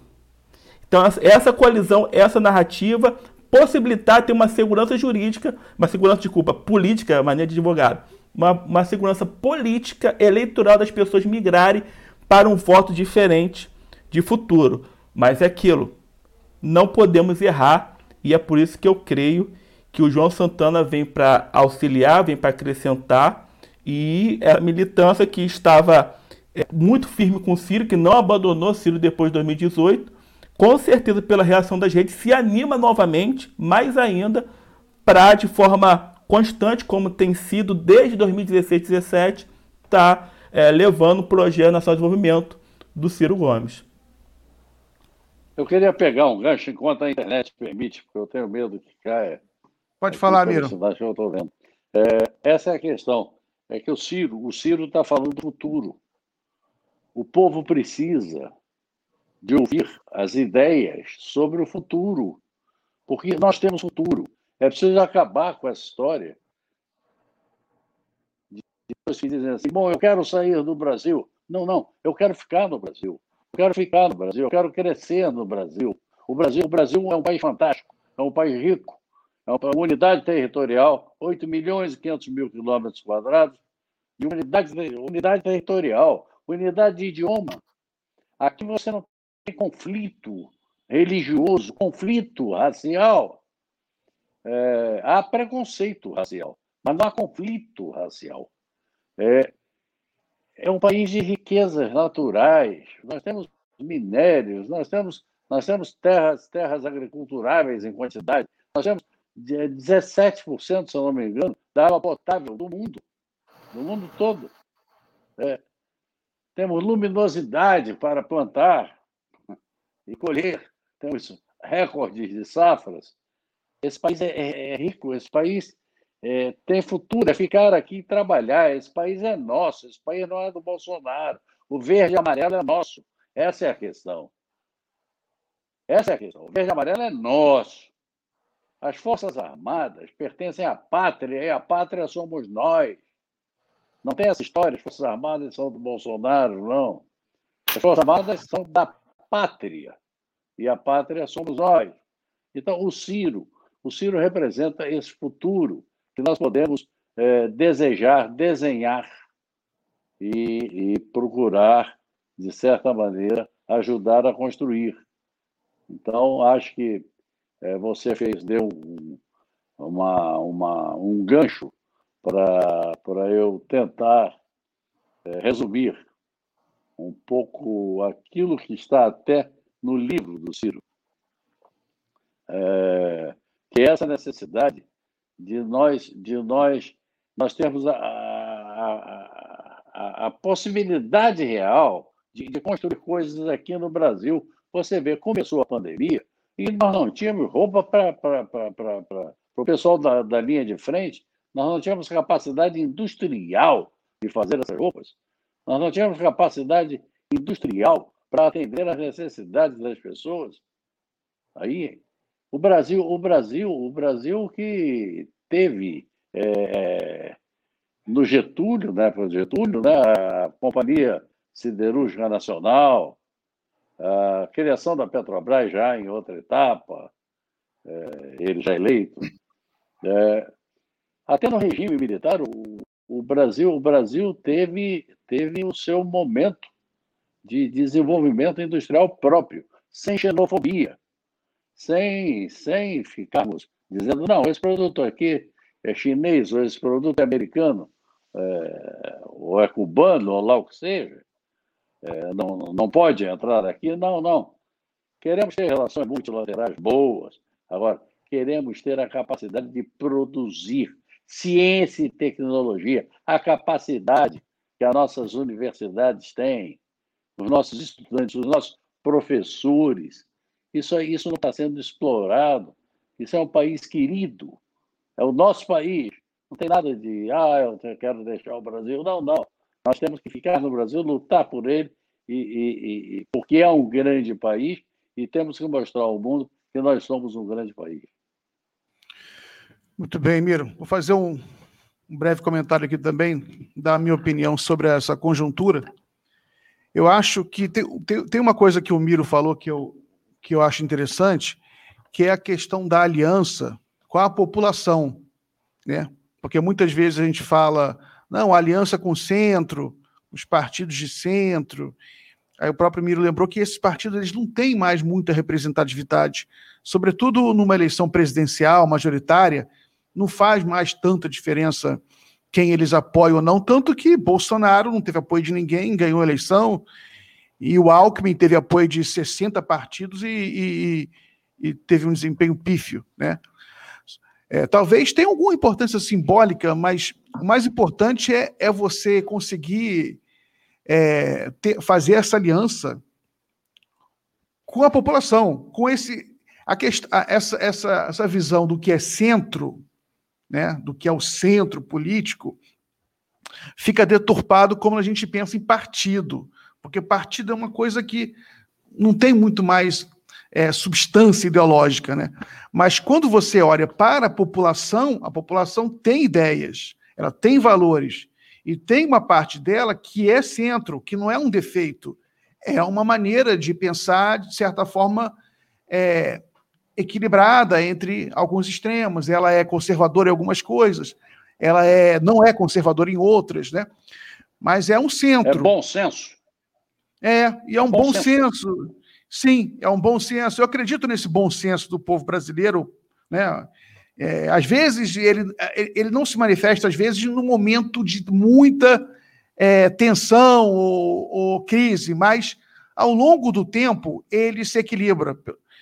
Então, essa coalizão, essa narrativa, possibilitar ter uma segurança jurídica, uma segurança, desculpa, política, maneira de advogado, uma, uma segurança política eleitoral das pessoas migrarem para um voto diferente de futuro. Mas é aquilo, não podemos errar, e é por isso que eu creio que o João Santana vem para auxiliar, vem para acrescentar, e é a militância que estava é, muito firme com o Ciro, que não abandonou o Ciro depois de 2018, com certeza pela reação das redes, se anima novamente, mais ainda, para de forma constante, como tem sido desde 2016 2017, tá é, levando o projeto nacional de desenvolvimento do Ciro Gomes. Eu queria pegar um gancho enquanto a internet permite, porque eu tenho medo que caia. Pode falar, Miro. Que eu estou vendo. É, essa é a questão. É que o Ciro, o Ciro está falando do futuro. O povo precisa de ouvir as ideias sobre o futuro, porque nós temos futuro. É preciso acabar com essa história de pessoas que dizem assim: bom, eu quero sair do Brasil. Não, não, eu quero ficar no Brasil. Eu quero ficar no Brasil, eu quero crescer no Brasil. O Brasil, o Brasil é um país fantástico, é um país rico, é uma unidade territorial, 8 milhões e 500 mil quilômetros quadrados, de unidade, unidade territorial, unidade de idioma. Aqui você não tem conflito religioso, conflito racial. É, há preconceito racial, mas não há conflito racial. É, é um país de riquezas naturais. Nós temos minérios, nós temos, nós temos terras, terras agriculturáveis em quantidade. Nós temos 17%, se eu não me engano, da água potável do mundo, do mundo todo. É, temos luminosidade para plantar e colher, temos recordes de safras. Esse país é, é, é rico, esse país é, tem futuro, é ficar aqui e trabalhar. Esse país é nosso, esse país não é do Bolsonaro. O verde e amarelo é nosso. Essa é a questão. Essa é a questão. O verde e amarelo é nosso. As Forças Armadas pertencem à pátria e a pátria somos nós. Não tem essa história, as Forças Armadas são do Bolsonaro, não. As Forças Armadas são da pátria. E a pátria somos nós. Então, o Ciro, o Ciro representa esse futuro que nós podemos é, desejar, desenhar e, e, procurar, de certa maneira, ajudar a construir. Então, acho que é, você fez, deu um, uma, uma, um gancho para eu tentar é, resumir um pouco aquilo que está até no livro do Ciro. É, que é essa necessidade de nós, de nós, nós termos a, a, a, a possibilidade real de, de, construir coisas aqui no Brasil. Você vê, começou a pandemia e nós não tínhamos roupa para o pessoal da, da linha de frente, nós não tínhamos capacidade industrial de fazer essas roupas, nós não tínhamos capacidade industrial para atender às necessidades das pessoas. Aí o Brasil, o Brasil, o Brasil que teve é, no Getúlio, né, Getúlio, né, a Companhia Siderúrgica Nacional, a criação da Petrobras já em outra etapa, é, ele já eleito. É, até no regime militar, o, o, Brasil, o Brasil teve, teve o seu momento de desenvolvimento industrial próprio, sem xenofobia sem, sem ficarmos dizendo, não, esse produto aqui é chinês, ou esse produto é americano, é, ou é cubano, ou lá o que seja, é, não, não pode entrar aqui. Não, não. Queremos ter relações multilaterais boas. Agora, queremos ter a capacidade de produzir ciência e tecnologia, a capacidade as nossas universidades têm, os nossos estudantes, os nossos professores, isso, isso não está sendo explorado. Isso é um país querido. É o nosso país. Não tem nada de, ah, eu quero deixar o Brasil. Não, não. Nós temos que ficar no Brasil, lutar por ele, e, e, e, porque é um grande país e temos que mostrar ao mundo que nós somos um grande país. Muito bem, Miro. Vou fazer um, um breve comentário aqui também, da minha opinião sobre essa conjuntura. Eu acho que tem, tem, tem uma coisa que o Miro falou que eu, que eu acho interessante, que é a questão da aliança com a população, né? Porque muitas vezes a gente fala, não, aliança com o centro, os partidos de centro. Aí o próprio Miro lembrou que esses partidos eles não têm mais muita representatividade, sobretudo numa eleição presidencial majoritária, não faz mais tanta diferença quem eles apoiam ou não, tanto que Bolsonaro não teve apoio de ninguém, ganhou a eleição, e o Alckmin teve apoio de 60 partidos e, e, e teve um desempenho pífio, né? É, talvez tenha alguma importância simbólica, mas o mais importante é, é você conseguir é, ter, fazer essa aliança com a população, com esse, a essa, essa, essa visão do que é centro né, do que é o centro político, fica deturpado como a gente pensa em partido, porque partido é uma coisa que não tem muito mais é, substância ideológica, né? Mas quando você olha para a população, a população tem ideias, ela tem valores e tem uma parte dela que é centro, que não é um defeito, é uma maneira de pensar de certa forma é, equilibrada entre alguns extremos. Ela é conservadora em algumas coisas, ela é, não é conservadora em outras, né? Mas é um centro. É bom senso. É, e é um bom, bom senso. senso. Sim, é um bom senso. Eu acredito nesse bom senso do povo brasileiro, né? É, às vezes ele, ele não se manifesta, às vezes, no momento de muita é, tensão ou, ou, crise, mas ao longo do tempo ele se equilibra.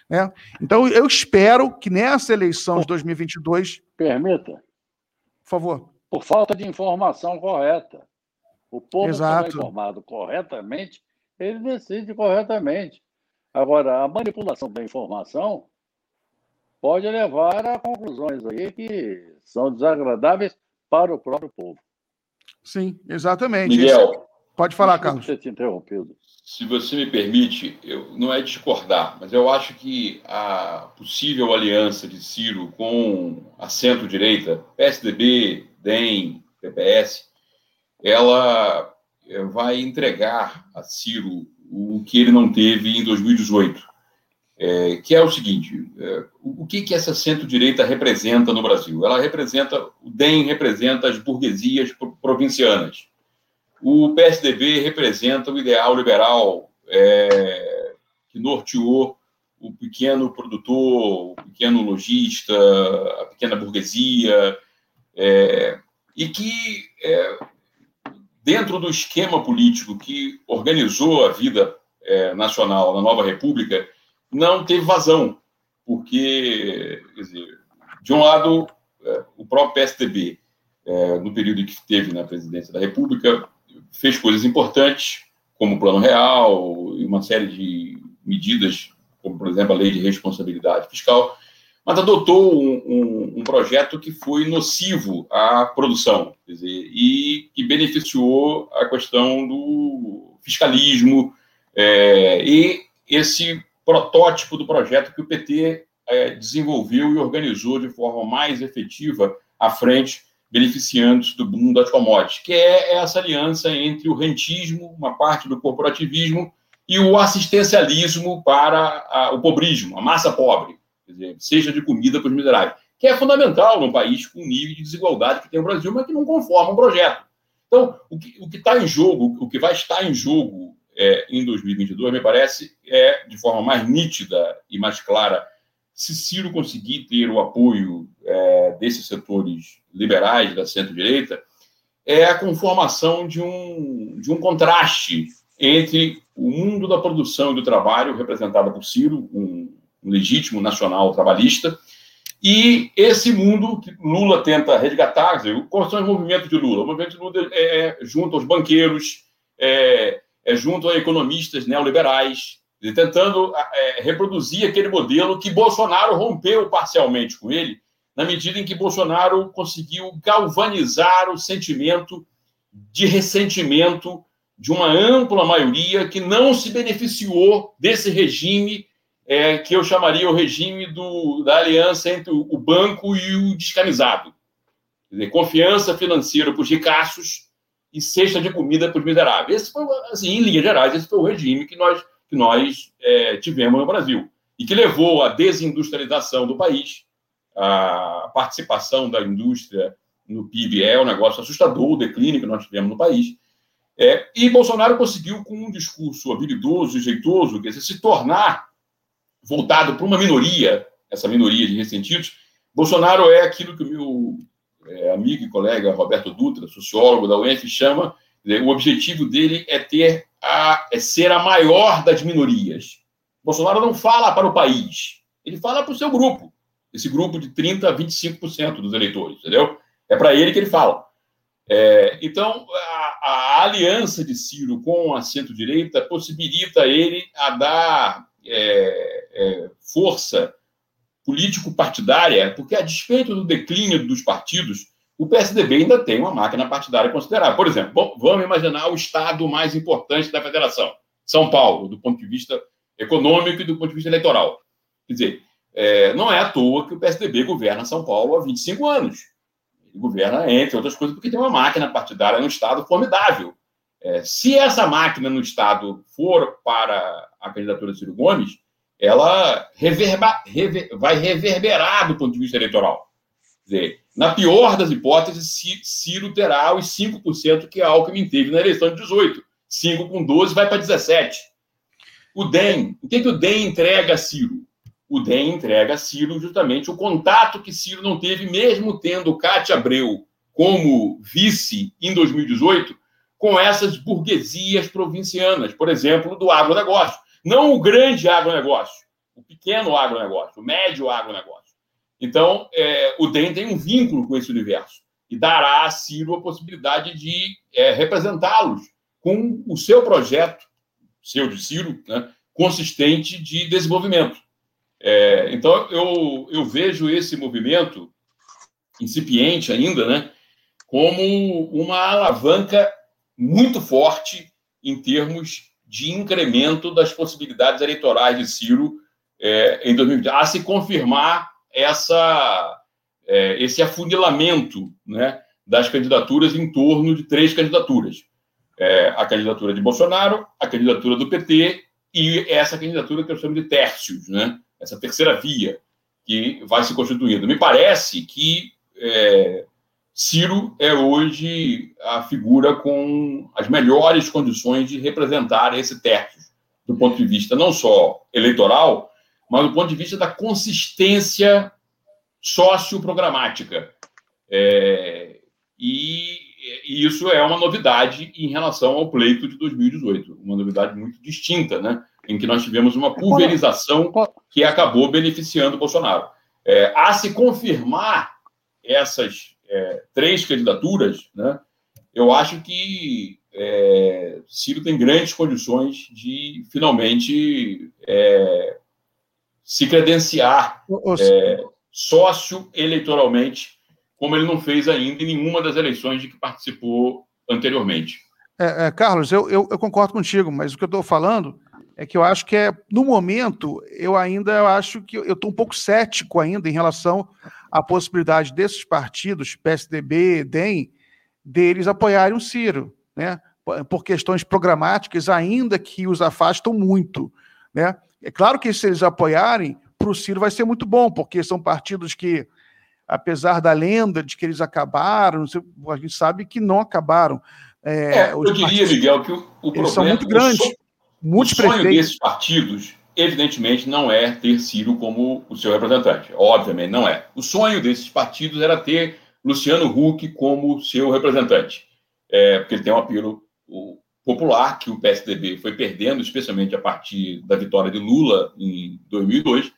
Né? Então, eu espero que nessa eleição de 2022. Permita. Por favor. Por falta de informação correta. O povo está informado corretamente, ele decide corretamente. Agora, a manipulação da informação pode levar a conclusões aí que são desagradáveis para o próprio povo. Sim, exatamente. Miguel. Pode falar, Carlos. Ter te interrompido se você me permite, eu, não é discordar, mas eu acho que a possível aliança de Ciro com a centro-direita, PSDB, DEM, PPS, ela eh, vai entregar a Ciro o que ele não teve em 2018, é, que é o seguinte: é, o que, que essa centro-direita representa no Brasil? Ela representa, o DEM representa as burguesias provincianas o PSDB representa o ideal liberal é, que norteou o pequeno produtor, o pequeno lojista, a pequena burguesia, é, e que, é, dentro do esquema político que organizou a vida é, nacional na nova República, não teve vazão, porque, dizer, de um lado, é, o próprio PSDB, é, no período em que esteve na presidência da República, fez coisas importantes, como o Plano Real e uma série de medidas, como, por exemplo, a Lei de Responsabilidade Fiscal, mas adotou um, um, um projeto que foi nocivo à produção, quer dizer, e que beneficiou a questão do fiscalismo é, e esse protótipo do projeto que o PT é, desenvolveu e organizou de forma mais efetiva à frente beneficiando-se do boom das commodities, que é essa aliança entre o rentismo, uma parte do corporativismo, e o assistencialismo para a, o pobrismo, a massa pobre, dizer, seja de comida para os miseráveis, que é fundamental num país com o nível de desigualdade que tem o Brasil, mas que não conforma o projeto. Então, o que está em jogo, o que vai estar em jogo é, em 2022, me parece, é, de forma mais nítida e mais clara, se Ciro conseguir ter o apoio é, desses setores liberais da centro-direita, é a conformação de um, de um contraste entre o mundo da produção e do trabalho, representado por Ciro, um, um legítimo nacional trabalhista, e esse mundo que Lula tenta resgatar, dizer, quais são os movimentos de Lula? O movimento de Lula é, é junto aos banqueiros, é, é junto a economistas neoliberais, tentando é, reproduzir aquele modelo que Bolsonaro rompeu parcialmente com ele, na medida em que Bolsonaro conseguiu galvanizar o sentimento de ressentimento de uma ampla maioria que não se beneficiou desse regime é, que eu chamaria o regime do, da aliança entre o banco e o descamisado. Dizer, confiança financeira para os ricaços e cesta de comida para os miseráveis. Esse foi, assim, em linhas gerais, esse foi o regime que nós, que nós é, tivemos no Brasil e que levou à desindustrialização do país, a participação da indústria no PIB é um negócio assustador, o declínio que nós tivemos no país. É, e Bolsonaro conseguiu, com um discurso habilidoso e jeitoso, quer dizer, se tornar voltado para uma minoria, essa minoria de ressentidos. Bolsonaro é aquilo que o meu é, amigo e colega Roberto Dutra, sociólogo da UF, chama. O objetivo dele é ter a, é ser a maior das minorias. Bolsonaro não fala para o país, ele fala para o seu grupo, esse grupo de 30% a 25% dos eleitores, entendeu? É para ele que ele fala. É, então, a, a, aliança de Ciro com a centro-direita possibilita ele a dar é, é, força político-partidária, porque a despeito do declínio dos partidos, o PSDB ainda tem uma máquina partidária considerável. Por exemplo, vamos imaginar o estado mais importante da federação, São Paulo, do ponto de vista econômico e do ponto de vista eleitoral. Quer dizer, é, não é à toa que o PSDB governa São Paulo há 25 anos. Ele governa, entre outras coisas, porque tem uma máquina partidária no Estado formidável. É, se essa máquina no Estado for para a candidatura de Ciro Gomes, ela reverba, rever, vai reverberar do ponto de vista eleitoral. Dizer, na pior das hipóteses, Ciro terá os 5% que Alckmin teve na eleição de 18. 5 com 12 vai para 17. O DEM, o que, que o DEM entrega a Ciro? O DEM entrega a Ciro justamente o contato que Ciro não teve, mesmo tendo Cátia Abreu como vice em 2018, com essas burguesias provincianas, por exemplo, do agronegócio. Não o grande agronegócio, o pequeno agronegócio, o médio agronegócio. Então, é, o DEM tem um vínculo com esse universo e dará a Ciro a possibilidade de é, representá-los com o seu projeto, seu de Ciro, né, consistente de desenvolvimento. É, então, eu, eu vejo esse movimento incipiente ainda, né, como uma alavanca muito forte em termos de incremento das possibilidades eleitorais de Ciro é, em 2020, a se confirmar essa, é, esse afunilamento né, das candidaturas em torno de três candidaturas. É, a candidatura de Bolsonaro, a candidatura do PT e essa candidatura que eu chamo de tércios, né, essa terceira via que vai se constituindo. Me parece que é, Ciro é hoje a figura com as melhores condições de representar esse terço, do ponto de vista não só eleitoral, mas do ponto de vista da consistência socioprogramática. É, e, e isso é uma novidade em relação ao pleito de 2018, uma novidade muito distinta, né? em que nós tivemos uma pulverização que acabou beneficiando o Bolsonaro. É, a se confirmar essas é, três candidaturas, né, eu acho que é, Ciro tem grandes condições de finalmente é, se credenciar é, sócio eleitoralmente, como ele não fez ainda em nenhuma das eleições de que participou anteriormente. É, é, Carlos, eu, eu, eu, concordo contigo, mas o que eu estou falando é que eu acho que é, no momento, eu ainda acho que eu estou um pouco cético ainda em relação à possibilidade desses partidos, PSDB, DEM, deles apoiarem o Ciro, né? Por questões programáticas, ainda que os afastam muito, né? É claro que se eles apoiarem, para o Ciro vai ser muito bom, porque são partidos que, apesar da lenda de que eles acabaram, a gente sabe que não acabaram. É, é, eu diria, partidos, Miguel, que o, o problema são muito grandes. Muitos o sonho prefeitos... desses partidos, evidentemente, não é ter Ciro como o seu representante. Obviamente, não é. O sonho desses partidos era ter Luciano Huck como seu representante, é, porque ele tem um apelo popular que o PSDB foi perdendo, especialmente a partir da vitória de Lula em 2002.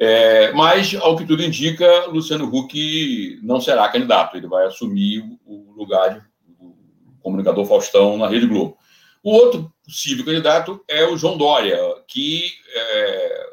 É, mas, ao que tudo indica, Luciano Huck não será candidato. Ele vai assumir o lugar de o comunicador Faustão na Rede Globo. O outro possível candidato é o João Dória, que é,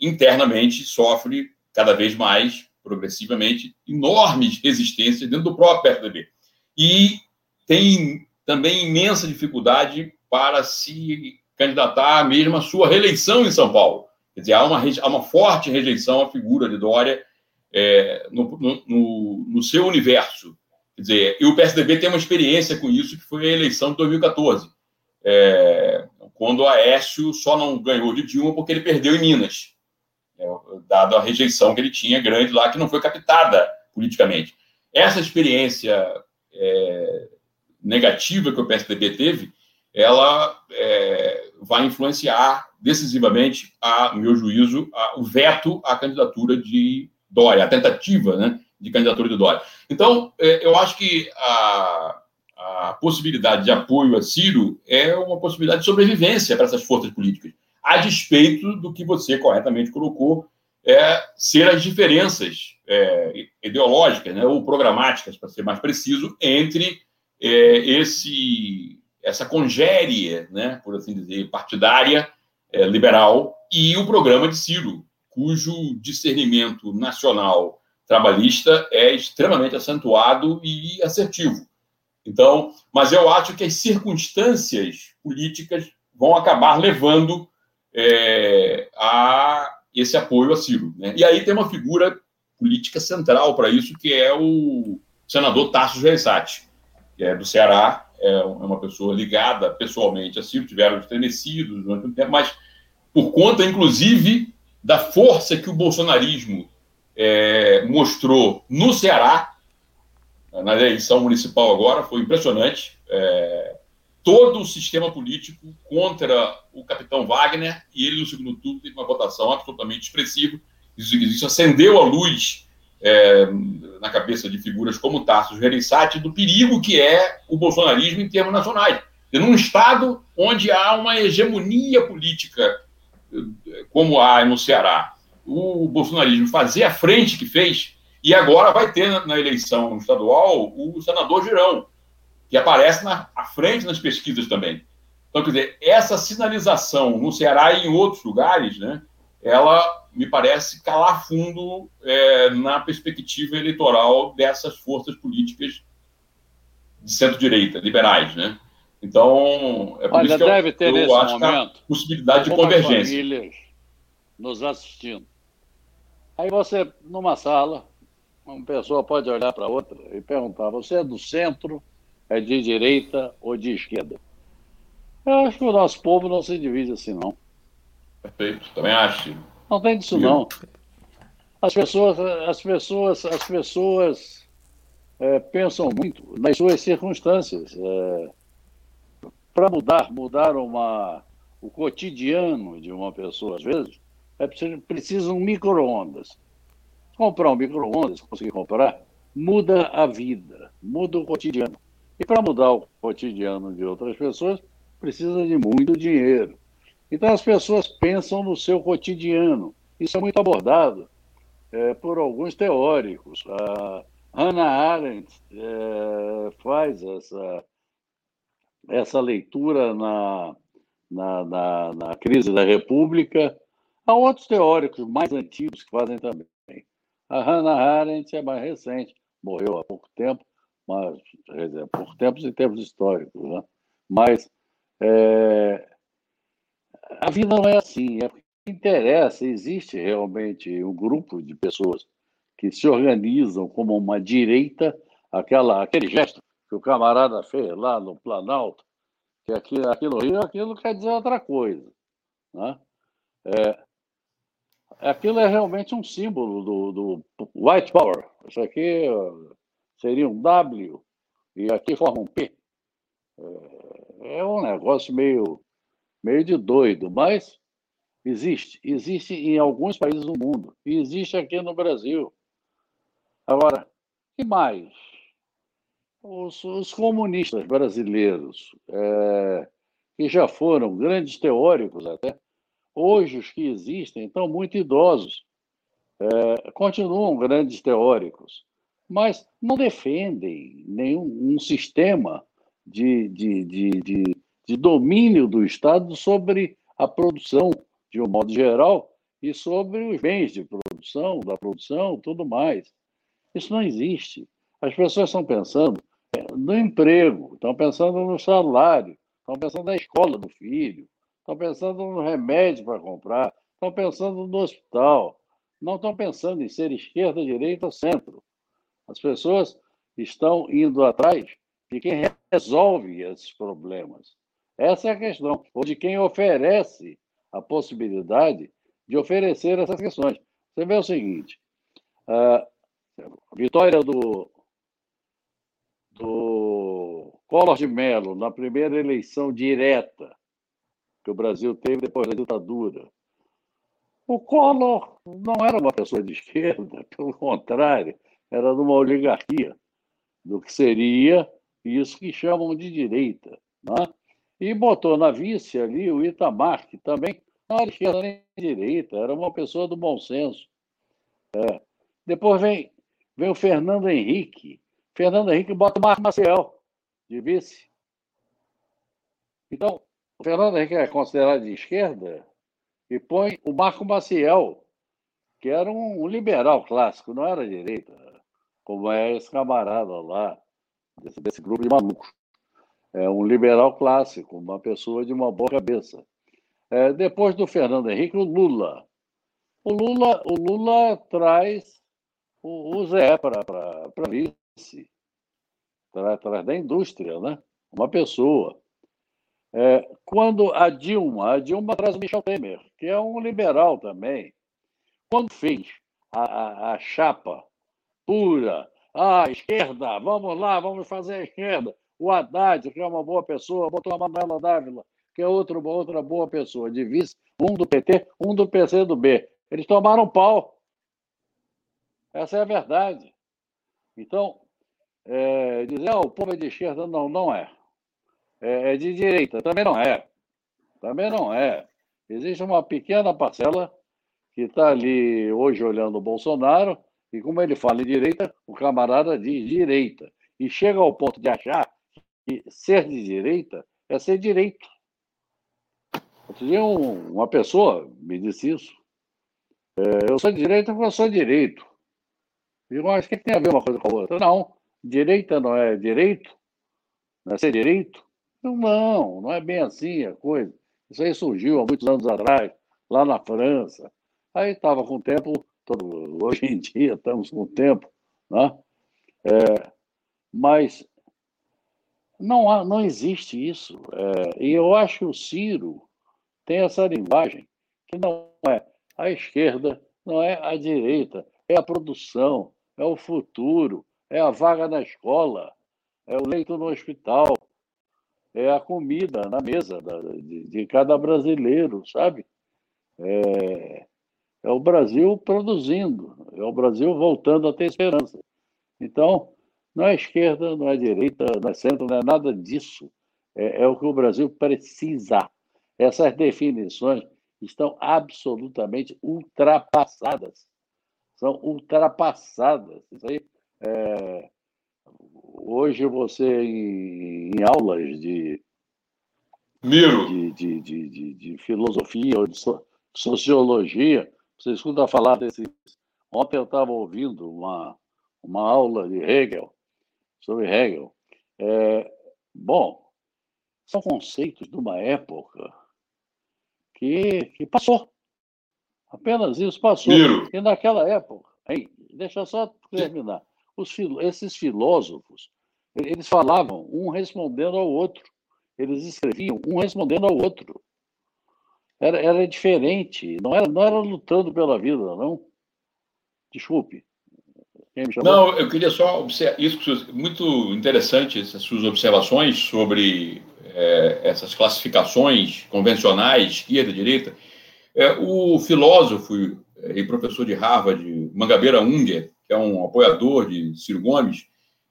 internamente sofre cada vez mais, progressivamente, enormes resistências dentro do próprio PSDB. E tem também imensa dificuldade para se candidatar à sua reeleição em São Paulo. Quer dizer, há uma, há uma forte rejeição à figura de Dória é, no, no, no, seu universo. Quer dizer, e o PSDB tem uma experiência com isso, que foi a eleição de 2014, é, quando Aécio só não ganhou de Dilma porque ele perdeu em Minas, é, dado a rejeição que ele tinha grande lá, que não foi captada politicamente. Essa experiência é, negativa que o PSDB teve, ela é, vai influenciar decisivamente, a meu juízo, a, o veto à candidatura de Dória, a tentativa né, de candidatura de Dória. Então, é, eu acho que a, a possibilidade de apoio a Ciro é uma possibilidade de sobrevivência para essas forças políticas, a despeito do que você corretamente colocou, é, ser as diferenças é, ideológicas né, ou programáticas, para ser mais preciso, entre é, esse essa congérie, né, por assim dizer, partidária é, liberal e o programa de Ciro, cujo discernimento nacional trabalhista é extremamente acentuado e assertivo. Então, mas eu acho que as circunstâncias políticas vão acabar levando é, a esse apoio a Ciro. Né? E aí tem uma figura política central para isso, que é o senador Tasso Gereissati, que é do Ceará, é uma pessoa ligada pessoalmente a Ciro, tiveram estremecidos durante um tempo, mas por conta, inclusive, da força que o bolsonarismo é, mostrou no Ceará, na eleição municipal agora, foi impressionante. É, todo o sistema político contra o capitão Wagner, e ele, no segundo turno, teve uma votação absolutamente expressiva. Isso, isso acendeu a luz é, na cabeça de figuras como Tarso Gereissati do perigo que é o bolsonarismo em termos nacionais. Num Estado onde há uma hegemonia política, como há no Ceará, o bolsonarismo fazer a frente que fez, e agora vai ter na eleição estadual o senador Girão, que aparece na à frente nas pesquisas também. Então, quer dizer, essa sinalização no Ceará e em outros lugares, né, ela me parece calar fundo é, na perspectiva eleitoral dessas forças políticas de centro-direita, liberais, né? Então, é por Olha, isso que deve eu, ter eu nesse acho momento que a possibilidade de convergência. famílias nos assistindo. Aí você, numa sala, uma pessoa pode olhar para outra e perguntar: você é do centro, é de direita ou de esquerda? Eu acho que o nosso povo não se divide assim, não. Perfeito, também acho. Não tem disso não. As pessoas, as pessoas, as pessoas é, pensam muito nas suas circunstâncias. É, Para mudar, mudar uma, o cotidiano de uma pessoa, às vezes, é preciso, precisa um micro-ondas. Comprar um micro-ondas, conseguir comprar, muda a vida, muda o cotidiano. E para mudar o cotidiano de outras pessoas, precisa de muito dinheiro. Então as pessoas pensam no seu cotidiano. Isso é muito abordado é, por alguns teóricos. A Hannah Arendt é, faz essa, essa leitura na, na, na, na, crise da República. Há outros teóricos mais antigos que fazem também. A Hannah Arendt é mais recente, morreu há pouco tempo, mas quer dizer, pouco tempo em termos históricos, né? mas é, a vida não é assim. É porque interessa, existe realmente um grupo de pessoas que se organizam como uma direita, aquela, aquele gesto que o camarada fez lá no Planalto, que aqui, aqui no Rio aquilo quer dizer outra coisa. Né? É, aquilo é realmente um símbolo do, do white power. Isso aqui seria um W e aqui forma um P. É, é um negócio meio meio de doido, mas existe. Existe em alguns países do mundo. E existe aqui no Brasil. Agora, que mais? Os, os comunistas brasileiros, é, que já foram grandes teóricos até, hoje os que existem estão muito idosos, é, continuam grandes teóricos, mas não defendem nenhum um sistema de, de, de, de de domínio do Estado sobre a produção, de um modo geral, e sobre os bens de produção, da produção, tudo mais. Isso não existe. As pessoas estão pensando é, no emprego, estão pensando no salário, estão pensando na escola do filho, estão pensando no remédio para comprar, estão pensando no hospital, não estão pensando em ser esquerda, direita ou centro. As pessoas estão indo atrás de quem resolve esses problemas. Essa é a questão. Ou de quem oferece a possibilidade de oferecer essas questões. Você vê o seguinte: a vitória do, do Collor de Mello na primeira eleição direta que o Brasil teve depois da ditadura. O Collor não era uma pessoa de esquerda, pelo contrário, era de uma oligarquia, do que seria isso que chamam de direita. Né? E botou na vice ali o Itamar, que também não era esquerda nem direita, era uma pessoa do bom senso. É. Depois vem, vem o Fernando Henrique. Fernando Henrique bota o Marco Maciel de vice. Então, o Fernando Henrique é considerado de esquerda e põe o Marco Maciel, que era um liberal clássico, não era direita, como é esse camarada lá, desse, desse grupo de malucos. É um liberal clássico, uma pessoa de uma boa cabeça. É, depois do Fernando Henrique, o Lula. O Lula, o Lula traz o, o Zé para vice, atrás da indústria, né? uma pessoa. É, quando a Dilma, a Dilma traz o Michel Temer, que é um liberal também, quando fez a, a, a chapa pura, a ah, esquerda, vamos lá, vamos fazer a esquerda, o Haddad, que é uma boa pessoa, botou a Manuela Dávila, que é outro, outra boa pessoa, de vice, um do PT, um do PC do B. Eles tomaram pau. Essa é a verdade. Então, é, dizer, oh, o povo é de esquerda, não, não é. é. É de direita, também não é. Também não é. Existe uma pequena parcela que está ali hoje olhando o Bolsonaro, e como ele fala em direita, o camarada diz direita. E chega ao ponto de achar que ser de direita é ser direito. Outro dia um, uma pessoa me disse isso. É, eu sou de direita porque eu sou direito. Digo, mas o que tem a ver uma coisa com a outra? Não, direita não é direito? Não é ser direito? Não, não, não é bem assim a coisa. Isso aí surgiu há muitos anos atrás, lá na França. Aí estava com o tempo, todo, hoje em dia estamos com o tempo, né? É, mas não, há, não existe isso. É, e eu acho que o Ciro tem essa linguagem que não é a esquerda, não é a direita, é a produção, é o futuro, é a vaga na escola, é o leito no hospital, é a comida na mesa de, de cada brasileiro, sabe? É, é o Brasil produzindo, é o Brasil voltando a ter esperança. Então, não é esquerda, não é direita, não é centro, não é nada disso. É, é o que o Brasil precisa. Essas definições estão absolutamente ultrapassadas. São ultrapassadas. Isso aí, é... Hoje você, em, em aulas de, de, de, de, de, filosofia ou de so, sociologia, você escuta falar desses. Ontem eu estava ouvindo uma, uma aula de Hegel, sobre Hegel. É, bom, são conceitos de uma época que, que passou. Apenas isso passou. Miro. E naquela época, aí, deixa só terminar. Os, esses filósofos, eles falavam um respondendo ao outro. Eles escreviam um respondendo ao outro. Era, era diferente. Não era, não era lutando pela vida, não. Desculpe. Não, eu queria só observar isso, muito interessante essas suas observações sobre é, essas classificações convencionais, esquerda, direita. É, o filósofo e professor de Harvard, Mangabeira Unger, que é um apoiador de Ciro Gomes,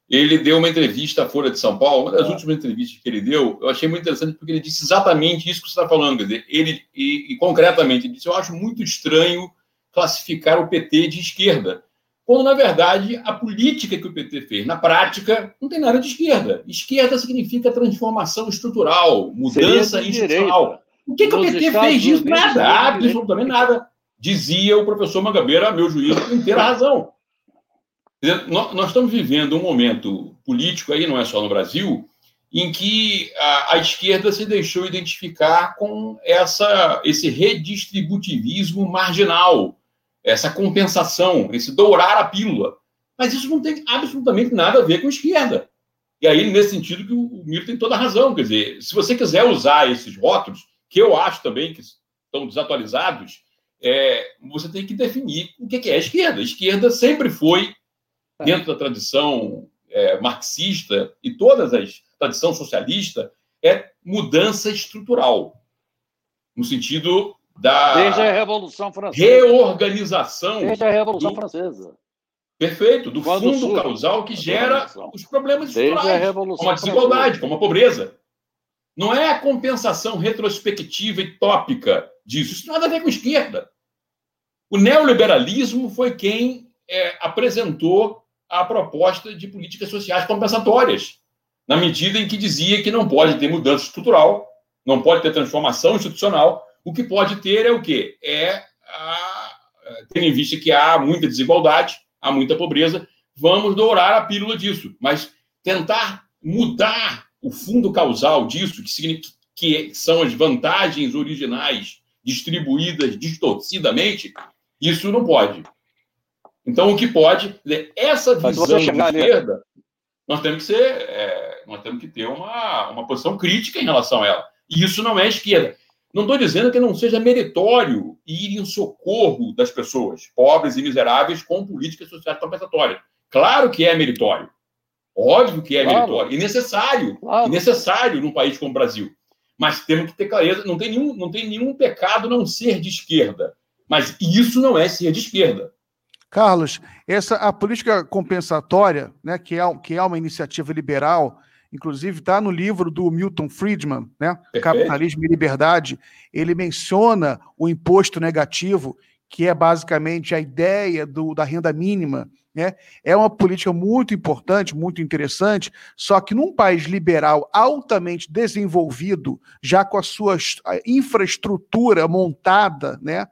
ele deu uma entrevista à Folha de São Paulo, uma das ah. últimas entrevistas que ele deu, eu achei muito interessante porque ele disse exatamente isso que você está falando, quer dizer, ele, e, e concretamente, ele disse, eu acho muito estranho classificar o PT de esquerda, quando, na verdade, a política que o PT fez, na prática, não tem nada de esquerda. Esquerda significa transformação estrutural, mudança institucional. O que, que o PT fez disso? Nada, absolutamente nada. Dizia o professor Mangabeira, meu juízo, com inteira razão. Nós estamos vivendo um momento político aí, não é só no Brasil, em que a, a esquerda se deixou identificar com essa, esse redistributivismo marginal, essa compensação, esse dourar a pílula. Mas isso não tem absolutamente nada a ver com esquerda. E aí, nesse sentido, que o Miro tem toda a razão. Quer dizer, se você quiser usar esses rótulos, que eu acho também que estão desatualizados, é, você tem que definir o que é a esquerda. A esquerda sempre foi, dentro da tradição é, marxista e todas as tradição socialista, é mudança estrutural, no sentido da Desde a Revolução Francesa. reorganização. Desde a Revolução do, Francesa. Perfeito, do Quando fundo surge, causal que gera os problemas estruturais, como a desigualdade, Francesa. como a pobreza. Não é a compensação retrospectiva e tópica disso. Isso não tem nada a ver com esquerda. O neoliberalismo foi quem é, apresentou a proposta de políticas sociais compensatórias, na medida em que dizia que não pode ter mudança estrutural, não pode ter transformação institucional. O que pode ter é o quê? É a, tendo em vista que há muita desigualdade, há muita pobreza, vamos dourar a pílula disso, mas tentar mudar o fundo causal disso, que, significa, que são as vantagens originais distribuídas distorcidamente, isso não pode. Então, o que pode, essa visão de esquerda, nós temos que ser, é, nós temos que ter uma, uma posição crítica em relação a ela. E isso não é esquerda. Não estou dizendo que não seja meritório ir em socorro das pessoas pobres e miseráveis com políticas sociais compensatórias. Claro que é meritório. Óbvio que é claro. meritório. E necessário. Claro. E necessário num país como o Brasil. Mas temos que ter clareza. Não tem nenhum, não tem nenhum pecado não ser de esquerda. Mas isso não é ser de esquerda. Carlos, essa a política compensatória, né, que é, que é uma iniciativa liberal, inclusive está no livro do Milton Friedman, né, Capitalismo e Liberdade, ele menciona o imposto negativo, que é basicamente a ideia do, da renda mínima, né? É uma política muito importante, muito interessante, só que num país liberal altamente desenvolvido, já com a sua infraestrutura montada, né?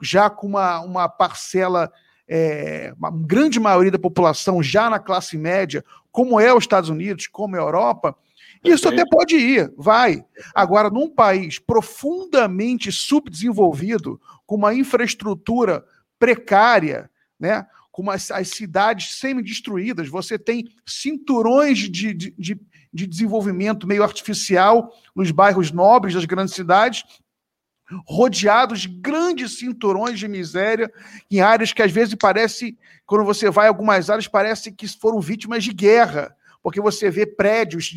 já com uma, uma parcela é, uma grande maioria da população já na classe média, como é os Estados Unidos, como é a Europa, isso até pode ir, vai. Agora, num país profundamente subdesenvolvido, com uma infraestrutura precária, né, com as, as cidades semi-destruídas, você tem cinturões de, de, de, de desenvolvimento meio artificial nos bairros nobres das grandes cidades, rodeados de grandes cinturões de miséria, em áreas que às vezes parece, quando você vai a algumas áreas, parece que foram vítimas de guerra, porque você vê prédios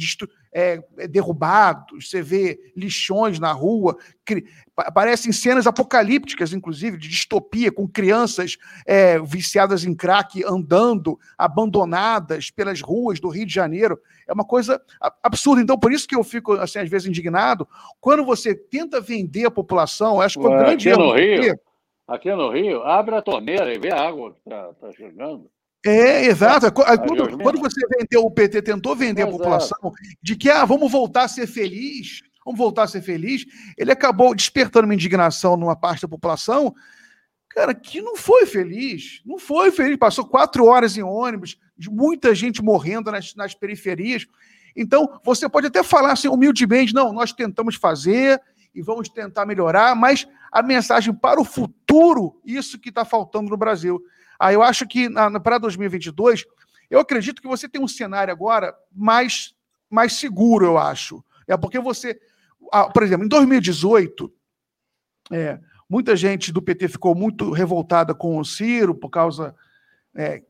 é, derrubados, você vê lixões na rua, parecem cenas apocalípticas, inclusive, de distopia, com crianças é, viciadas em crack andando, abandonadas pelas ruas do Rio de Janeiro. É uma coisa absurda. Então, por isso que eu fico, assim, às vezes, indignado, quando você tenta vender a população, acho que foi um grande aqui no Rio, aqui no Rio, abre a torneira e vê a água que está tá chegando. É, exato. É quando, quando, você vendeu, o PT tentou vender exato. a população de que ah, vamos voltar a ser feliz, vamos voltar a ser feliz, ele acabou despertando uma indignação numa parte da população, cara, que não foi feliz, não foi feliz, passou quatro horas em ônibus, muita gente morrendo nas, nas periferias. Então, você pode até falar assim, humildemente, não, nós tentamos fazer e vamos tentar melhorar, mas a mensagem para o futuro, isso que está faltando no Brasil. Ah, eu acho que para 2022, eu acredito que você tem um cenário agora mais, mais seguro, eu acho. É porque você, ah, por exemplo, em 2018, é, muita gente do PT ficou muito revoltada com o Ciro por causa. É,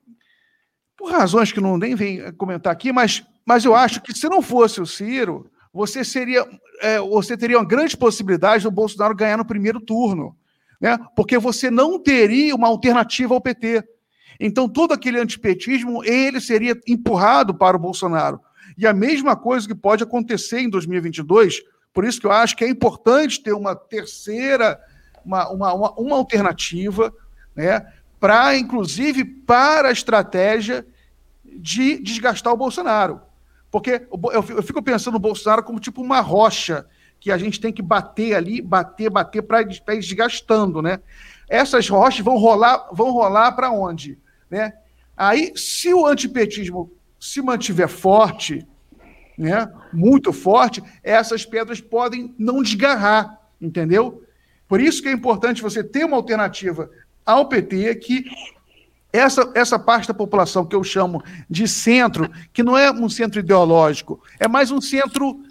por razões que não nem vem comentar aqui, mas, mas eu acho que se não fosse o Ciro, você seria, é, você teria uma grande possibilidade do Bolsonaro ganhar no primeiro turno né? porque você não teria uma alternativa ao PT. Então, todo aquele antipetismo, ele seria empurrado para o Bolsonaro. E a mesma coisa que pode acontecer em 2022, por isso que eu acho que é importante ter uma terceira, uma, uma, uma, uma alternativa, né, para, inclusive, para a estratégia de desgastar o Bolsonaro. Porque eu fico pensando no Bolsonaro como tipo uma rocha que a gente tem que bater ali, bater, bater para ir desgastando, né? Essas rochas vão rolar, vão rolar para onde, né? Aí, se o antipetismo se mantiver forte, né, muito forte, essas pedras podem não desgarrar, entendeu? Por isso que é importante você ter uma alternativa ao PT que essa, essa parte da população que eu chamo de centro, que não é um centro ideológico, é mais um centro,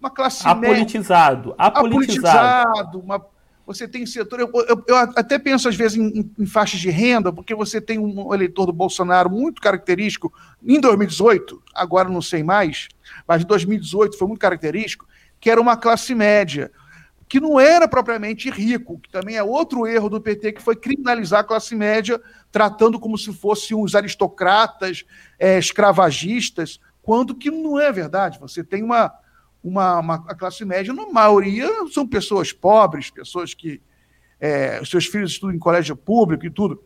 uma classe apolitizado, média, apolitizado, apolitizado uma, você tem setor, eu, eu, eu, até penso às vezes em, em, faixas de renda, porque você tem um eleitor do Bolsonaro muito característico em 2018, agora não sei mais, mas em 2018 foi muito característico, que era uma classe média, que não era propriamente rico, que também é outro erro do PT, que foi criminalizar a classe média, tratando como se fossem os aristocratas, é, escravagistas, quando que não é verdade. Você tem uma, uma, uma a classe média, na maioria, são pessoas pobres, pessoas que é, seus filhos estudam em colégio público e tudo.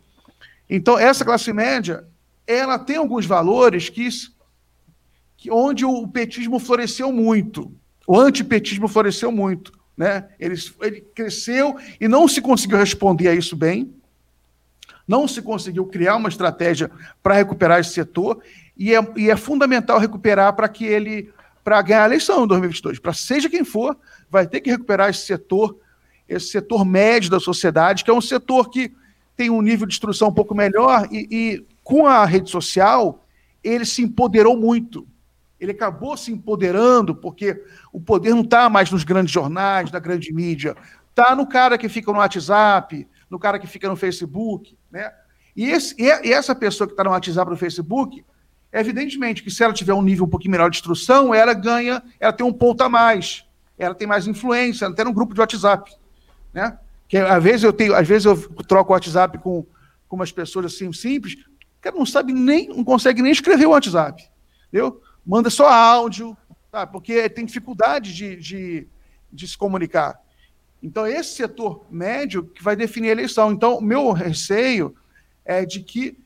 Então, essa classe média, ela tem alguns valores que, que onde o petismo floresceu muito, o antipetismo floresceu muito. Né? Ele, ele cresceu e não se conseguiu responder a isso bem, não se conseguiu criar uma estratégia para recuperar esse setor, e é, e é fundamental recuperar para que ele, para ganhar a eleição em 2022, para seja quem for, vai ter que recuperar esse setor, esse setor médio da sociedade, que é um setor que tem um nível de instrução um pouco melhor, e, e com a rede social, ele se empoderou muito. Ele acabou se empoderando, porque o poder não está mais nos grandes jornais, na grande mídia, está no cara que fica no WhatsApp, no cara que fica no Facebook, né? E, esse, e essa pessoa que está no WhatsApp, no Facebook, evidentemente que se ela tiver um nível um pouquinho melhor de instrução, ela ganha, ela tem um ponto a mais, ela tem mais influência, tem um grupo de WhatsApp, né? Que às vezes eu tenho, às vezes eu troco o WhatsApp com, com umas pessoas assim simples, que não sabe nem, não consegue nem escrever o WhatsApp, entendeu? manda só áudio, tá? porque tem dificuldade de, de, de se comunicar. Então, esse setor médio que vai definir a eleição. Então, o meu receio é de que,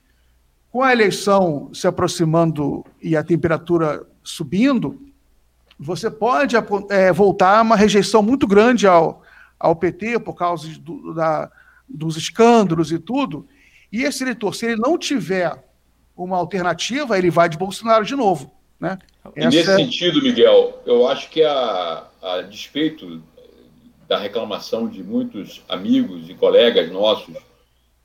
com a eleição se aproximando e a temperatura subindo, você pode é, voltar a uma rejeição muito grande ao, ao PT por causa do, da, dos escândalos e tudo. E esse eleitor, se ele não tiver uma alternativa, ele vai de Bolsonaro de novo. Né? E Essa... nesse sentido, Miguel, eu acho que a, a despeito da reclamação de muitos amigos e colegas nossos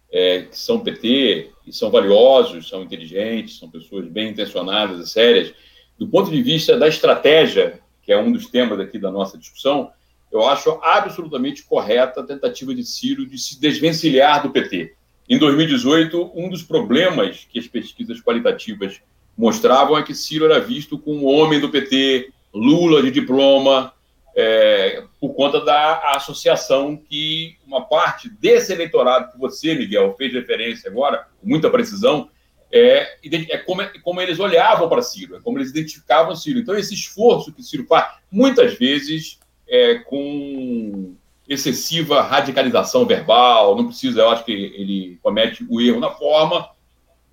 é, que são PT e são valiosos, são inteligentes, são pessoas bem intencionadas e sérias, do ponto de vista da estratégia, que é um dos temas aqui da nossa discussão, eu acho absolutamente correta a tentativa de Ciro de se desvencilhar do PT. Em 2018, um dos problemas que as pesquisas qualitativas mostravam é que Ciro era visto como um homem do PT, Lula de diploma, é, por conta da associação que uma parte desse eleitorado que você, Miguel, fez referência agora, com muita precisão, é, é como, é como, eles olhavam para Ciro, é como eles identificavam Ciro. Então, esse esforço que Ciro faz, muitas vezes é, com excessiva radicalização verbal, não precisa, eu acho que ele comete o erro na forma,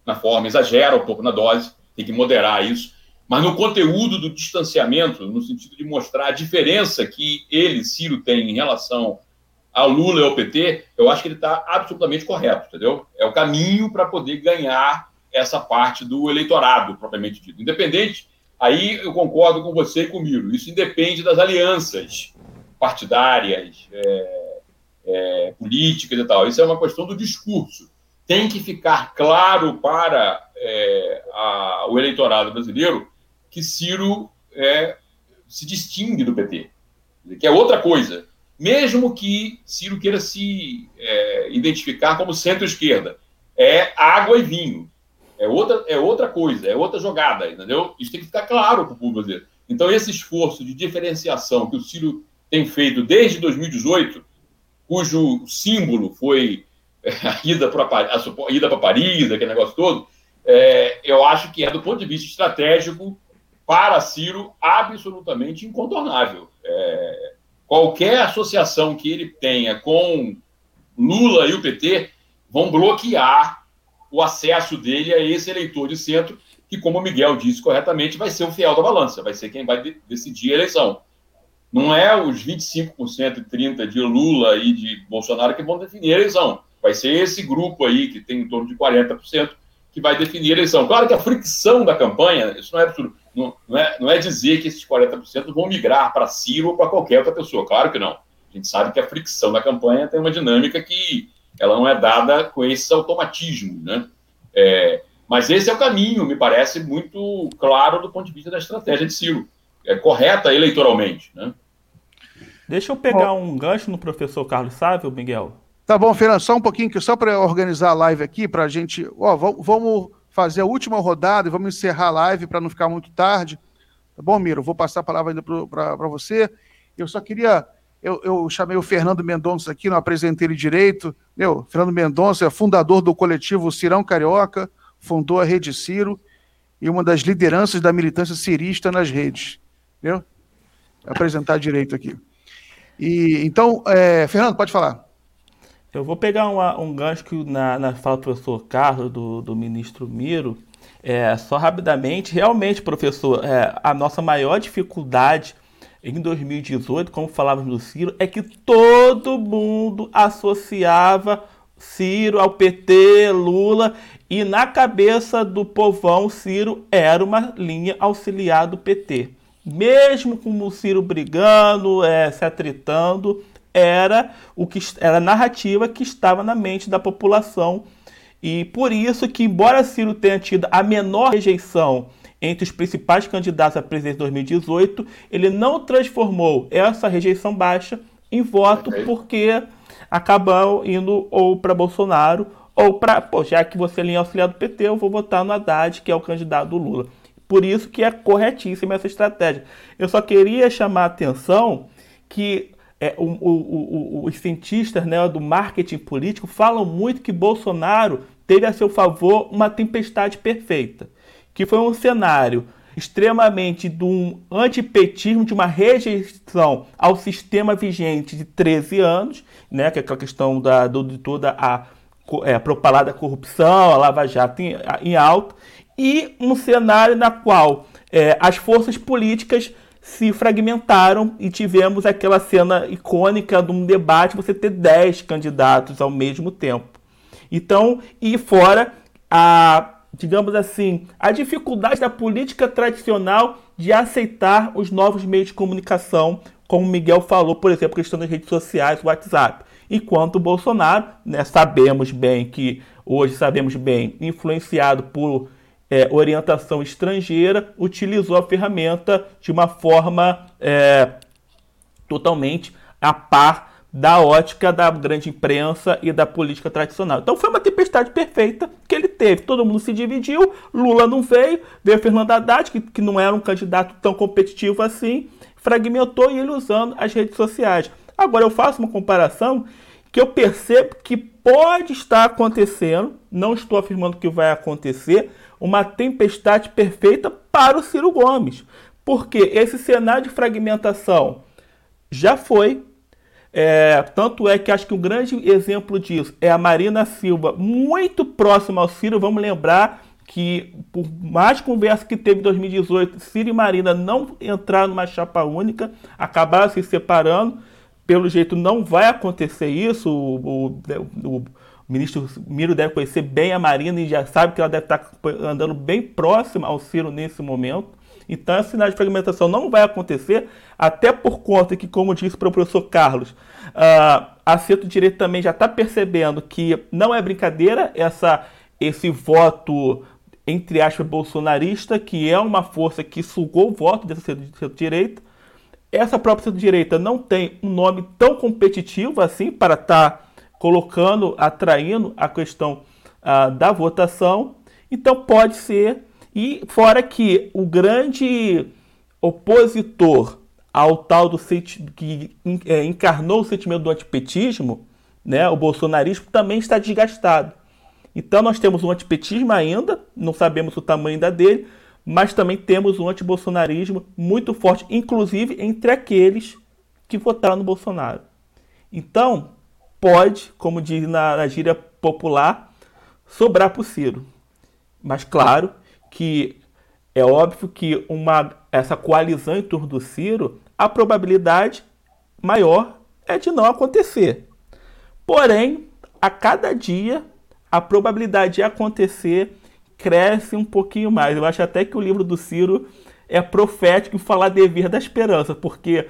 na forma, exagera um pouco na dose, tem que moderar isso. Mas no conteúdo do distanciamento, no sentido de mostrar a diferença que ele, Ciro, tem em relação ao Lula e ao PT, eu acho que ele está absolutamente correto, entendeu? É o caminho para poder ganhar essa parte do eleitorado, propriamente dito. Independente, aí eu concordo com você e com o Miro, isso independe das alianças partidárias, é, é, políticas e tal. Isso é uma questão do discurso. Tem que ficar claro para é, a, o eleitorado brasileiro que Ciro é, se distingue do PT, que é outra coisa. Mesmo que Ciro queira se é, identificar como centro-esquerda, é água e vinho. É outra, é outra coisa, é outra jogada, entendeu? Isso tem que ficar claro para o público. Então, esse esforço de diferenciação que o Ciro tem feito desde 2018, cujo símbolo foi a ida para Paris, aquele negócio todo, é, eu acho que é, do ponto de vista estratégico, para Ciro, absolutamente incontornável. É, qualquer associação que ele tenha com Lula e o PT vão bloquear o acesso dele a esse eleitor de centro, que, como o Miguel disse corretamente, vai ser o fiel da balança, vai ser quem vai de decidir a eleição. Não é os 25% e 30% de Lula e de Bolsonaro que vão definir a eleição. Vai ser esse grupo aí, que tem em torno de 40%, que vai definir a eleição. Claro que a fricção da campanha, isso não é absurdo, não, não, é, não é dizer que esses 40% vão migrar para Ciro ou para qualquer outra pessoa, claro que não. A gente sabe que a fricção da campanha tem uma dinâmica que ela não é dada com esses automatismos, né? É, mas esse é o caminho, me parece muito claro do ponto de vista da estratégia de Ciro. É correta eleitoralmente. Né? Deixa eu pegar um gancho no professor Carlos Sávio, Miguel. Tá bom, Fernando, só um pouquinho, que só para organizar a live aqui, para a gente. Ó, vamos fazer a última rodada e vamos encerrar a live para não ficar muito tarde. Tá bom, Miro? Vou passar a palavra ainda para você. Eu só queria. Eu, eu, chamei o Fernando Mendonça aqui, não apresentei ele direito. Meu, Fernando Mendonça é fundador do coletivo Cirão Carioca, fundou a Rede Ciro e uma das lideranças da militância cirista nas redes. Viu? Apresentar direito aqui. E então, é, Fernando, pode falar. Eu vou pegar uma, um gancho que na, na fala do professor Carlos, do, do ministro Miro, é, só rapidamente, realmente, professor, é, a nossa maior dificuldade em 2018, como falávamos do Ciro, é que todo mundo associava Ciro ao PT, Lula, e na cabeça do povão, Ciro era uma linha auxiliar do PT. Mesmo com o Ciro brigando, é, se atritando, era o que era a narrativa que estava na mente da população. E por isso que, embora Ciro tenha tido a menor rejeição entre os principais candidatos a presidente de 2018, ele não transformou essa rejeição baixa em voto porque acabou indo ou para Bolsonaro ou para, pô, já que você é linha auxiliar do PT, eu vou votar no Haddad, que é o candidato do Lula. Por isso que é corretíssima essa estratégia. Eu só queria chamar a atenção que é, o, o, o, os cientistas né, do marketing político falam muito que Bolsonaro teve a seu favor uma tempestade perfeita, que foi um cenário extremamente de um antipetismo, de uma rejeição ao sistema vigente de 13 anos, né, que é aquela questão da, do, de toda a é, propalada corrupção, a Lava Jato em, em e um cenário na qual é, as forças políticas se fragmentaram e tivemos aquela cena icônica de um debate, você ter 10 candidatos ao mesmo tempo. Então, e fora a, digamos assim, a dificuldade da política tradicional de aceitar os novos meios de comunicação, como o Miguel falou, por exemplo, questão das redes sociais, WhatsApp. Enquanto o Bolsonaro, né, sabemos bem que, hoje sabemos bem, influenciado por é, orientação estrangeira, utilizou a ferramenta de uma forma é, totalmente a par da ótica da grande imprensa e da política tradicional. Então foi uma tempestade perfeita que ele teve. Todo mundo se dividiu, Lula não veio, veio Fernando Haddad, que, que não era um candidato tão competitivo assim, fragmentou e ele usando as redes sociais. Agora eu faço uma comparação que eu percebo que pode estar acontecendo, não estou afirmando que vai acontecer, uma tempestade perfeita para o Ciro Gomes. Porque esse cenário de fragmentação já foi. É, tanto é que acho que um grande exemplo disso é a Marina Silva, muito próxima ao Ciro. Vamos lembrar que, por mais conversa que teve em 2018, Ciro e Marina não entraram numa chapa única, acabaram se separando. Pelo jeito, não vai acontecer isso. O, o, o o ministro Miro deve conhecer bem a Marina e já sabe que ela deve estar andando bem próxima ao Ciro nesse momento. Então, esse sinal de fragmentação não vai acontecer, até por conta que, como disse para o professor Carlos, uh, a centro-direita também já está percebendo que não é brincadeira essa, esse voto, entre aspas, bolsonarista, que é uma força que sugou o voto dessa centro-direita. Essa própria centro-direita não tem um nome tão competitivo assim para estar. Tá colocando, atraindo a questão ah, da votação. Então pode ser, e fora que o grande opositor ao tal do que é, encarnou o sentimento do antipetismo, né, o bolsonarismo também está desgastado. Então nós temos um antipetismo ainda, não sabemos o tamanho ainda dele, mas também temos um antibolsonarismo muito forte, inclusive entre aqueles que votaram no Bolsonaro. Então, pode, como diz na, na gíria popular, sobrar para o Ciro. Mas claro que é óbvio que uma, essa coalizão em torno do Ciro, a probabilidade maior é de não acontecer. Porém, a cada dia, a probabilidade de acontecer cresce um pouquinho mais. Eu acho até que o livro do Ciro é profético em falar dever da esperança, porque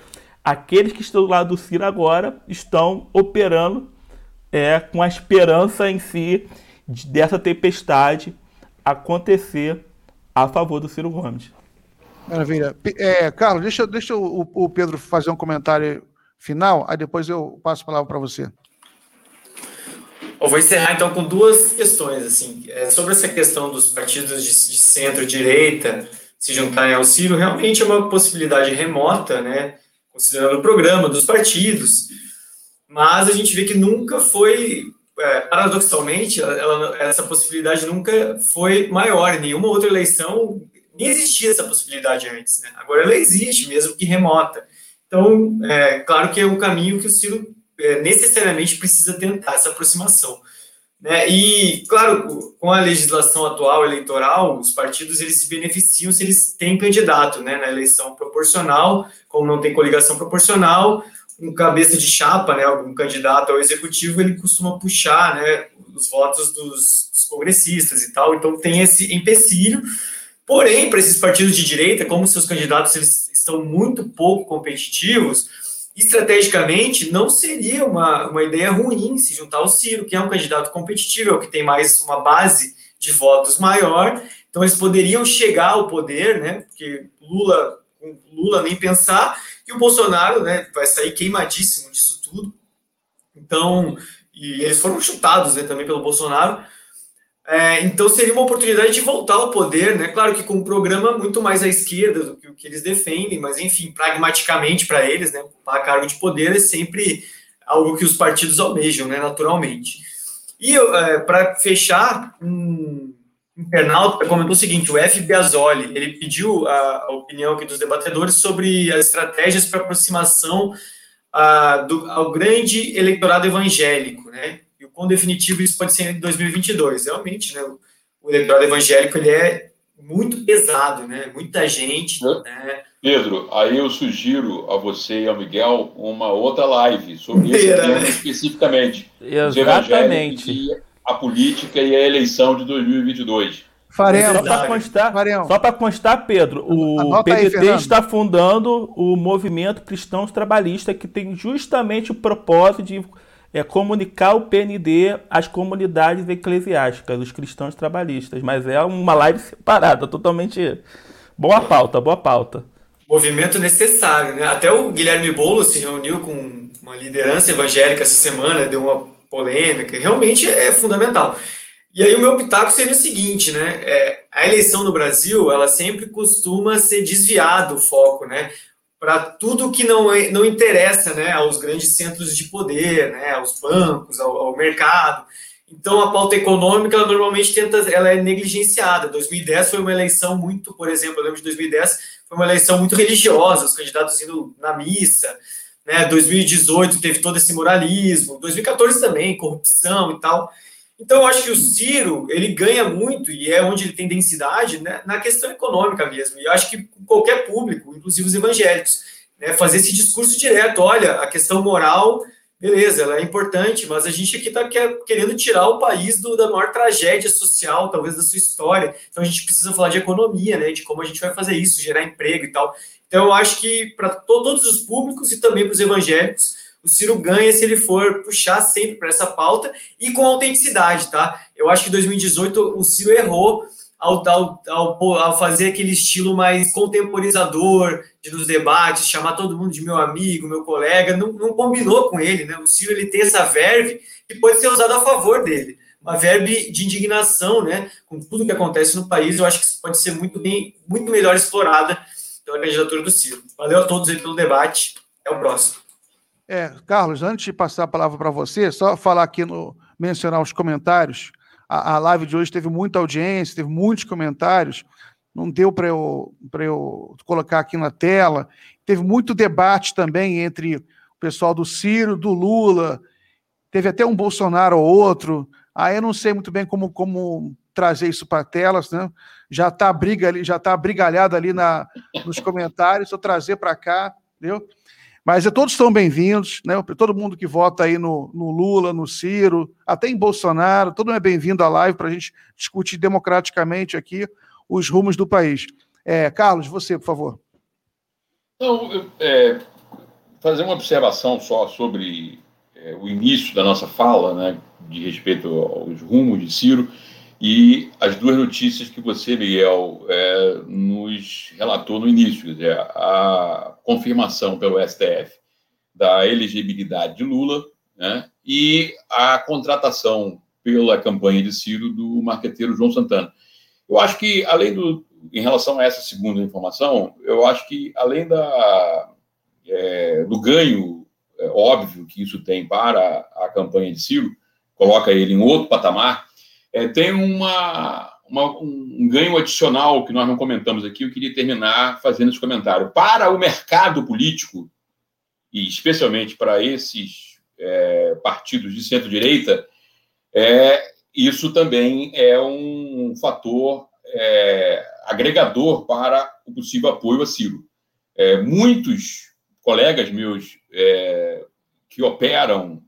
aqueles que estão do lado do Ciro agora estão operando é, com a esperança em si dessa tempestade acontecer a favor do Ciro Gomes. Maravilha. É, Carlos, deixa, deixa o, o Pedro fazer um comentário final, aí depois eu passo a palavra para você. Eu vou encerrar então com duas questões assim é, sobre essa questão dos partidos de, de centro-direita se juntarem ao Ciro realmente é uma possibilidade remota, né? Considerando o programa dos partidos, mas a gente vê que nunca foi é, paradoxalmente, ela, essa possibilidade nunca foi maior. Em nenhuma outra eleição nem existia essa possibilidade antes. Né? Agora ela existe, mesmo que remota. Então, é claro que é um caminho que o Ciro é, necessariamente precisa tentar essa aproximação. Né? E, claro, com a legislação atual eleitoral, os partidos eles se beneficiam se eles têm candidato né? na eleição proporcional, como não tem coligação proporcional, um cabeça de chapa, né, algum candidato ao executivo, ele costuma puxar né, os votos dos, dos congressistas e tal, então tem esse empecilho. Porém, para esses partidos de direita, como seus candidatos eles estão muito pouco competitivos, estrategicamente não seria uma, uma ideia ruim se juntar ao Ciro, que é um candidato competitivo, que tem mais uma base de votos maior, então eles poderiam chegar ao poder, né, porque Lula, Lula nem pensar, e o Bolsonaro né, vai sair queimadíssimo disso tudo. Então, e eles foram chutados né, também pelo Bolsonaro. É, então seria uma oportunidade de voltar ao poder, né? Claro que com um programa muito mais à esquerda do que o que eles defendem, mas enfim, pragmaticamente para eles, né? Ocupar cargo de poder é sempre algo que os partidos almejam, né? Naturalmente. E é, para fechar, um, internauta comentou o seguinte: o F. Biasoli ele pediu a, a opinião aqui dos debatedores sobre as estratégias para aproximação a, do, ao grande eleitorado evangélico, né? Quão definitivo isso pode ser em 2022. Realmente, né? O, o eleitorado evangélico ele é muito pesado, né? Muita gente. Né? Pedro, aí eu sugiro a você e ao Miguel uma outra live sobre esse tema especificamente. Exatamente a política e a eleição de 2022. Faremos. Só para constar, só para constar, Pedro, o Anota PDT aí, está fundando o movimento Cristãos Trabalhista, que tem justamente o propósito de é, comunicar o PND às comunidades eclesiásticas, os cristãos trabalhistas. Mas é uma live separada, totalmente. Boa pauta, boa pauta. Movimento necessário, né? Até o Guilherme Boulos se reuniu com uma liderança evangélica essa semana, deu uma polêmica, realmente é fundamental. E aí o meu pitaco seria o seguinte, né? É, a eleição no Brasil, ela sempre costuma ser desviado o foco, né? Para tudo que não, é, não interessa, né? Aos grandes centros de poder, né? Aos bancos, ao, ao mercado. Então a pauta econômica, ela normalmente tenta, ela é negligenciada. 2010 foi uma eleição muito, por exemplo, eu lembro de 2010, foi uma eleição muito religiosa, os candidatos indo na missa, né? 2018 teve todo esse moralismo, 2014 também, corrupção e tal. Então, eu acho que o Ciro, ele ganha muito, e é onde ele tem densidade, né, na questão econômica mesmo. E eu acho que qualquer público, inclusive os evangélicos, né, fazer esse discurso direto, olha, a questão moral, beleza, ela é importante, mas a gente aqui está querendo tirar o país do, da maior tragédia social, talvez, da sua história. Então, a gente precisa falar de economia, né, de como a gente vai fazer isso, gerar emprego e tal. Então, eu acho que para todos os públicos e também para os evangélicos, o Ciro ganha se ele for puxar sempre para essa pauta e com autenticidade, tá? Eu acho que em 2018 o Ciro errou ao, ao, ao, ao, fazer aquele estilo mais contemporizador de nos debates, chamar todo mundo de meu amigo, meu colega, não, não combinou com ele, né? O Ciro ele tem essa verve que pode ser usada a favor dele, uma verve de indignação, né? Com tudo que acontece no país, eu acho que pode ser muito bem, muito melhor explorada pela candidatura do Ciro. Valeu a todos aí pelo debate. Até o próximo. É, Carlos, antes de passar a palavra para você, só falar aqui no mencionar os comentários. A, a live de hoje teve muita audiência, teve muitos comentários. Não deu para eu, eu colocar aqui na tela. Teve muito debate também entre o pessoal do Ciro, do Lula. Teve até um Bolsonaro ou outro. Aí eu não sei muito bem como, como trazer isso para telas, né? Já está briga ali, já está brigalhado ali na, nos comentários, vou trazer para cá, entendeu? Mas é, todos estão bem-vindos, né? Todo mundo que vota aí no, no, Lula, no Ciro, até em Bolsonaro, todo mundo é bem-vindo à live para a gente discutir democraticamente aqui os rumos do país. É, Carlos, você, por favor. Então, é, fazer uma observação só sobre é, o início da nossa fala, né, de respeito aos rumos de Ciro, e as duas notícias que você, Miguel, é, nos relatou no início, dizer, a confirmação pelo STF da elegibilidade de Lula né, e a contratação pela campanha de Ciro do marqueteiro João Santana. Eu acho que, além do, em relação a essa segunda informação, eu acho que, além da, é, do ganho é, óbvio que isso tem para a campanha de Ciro, coloca ele em outro patamar, é, tem uma, uma, um ganho adicional que nós não comentamos aqui. Eu queria terminar fazendo esse comentário. Para o mercado político, e especialmente para esses é, partidos de centro-direita, é, isso também é um fator é, agregador para o possível apoio a Ciro. É, muitos colegas meus é, que operam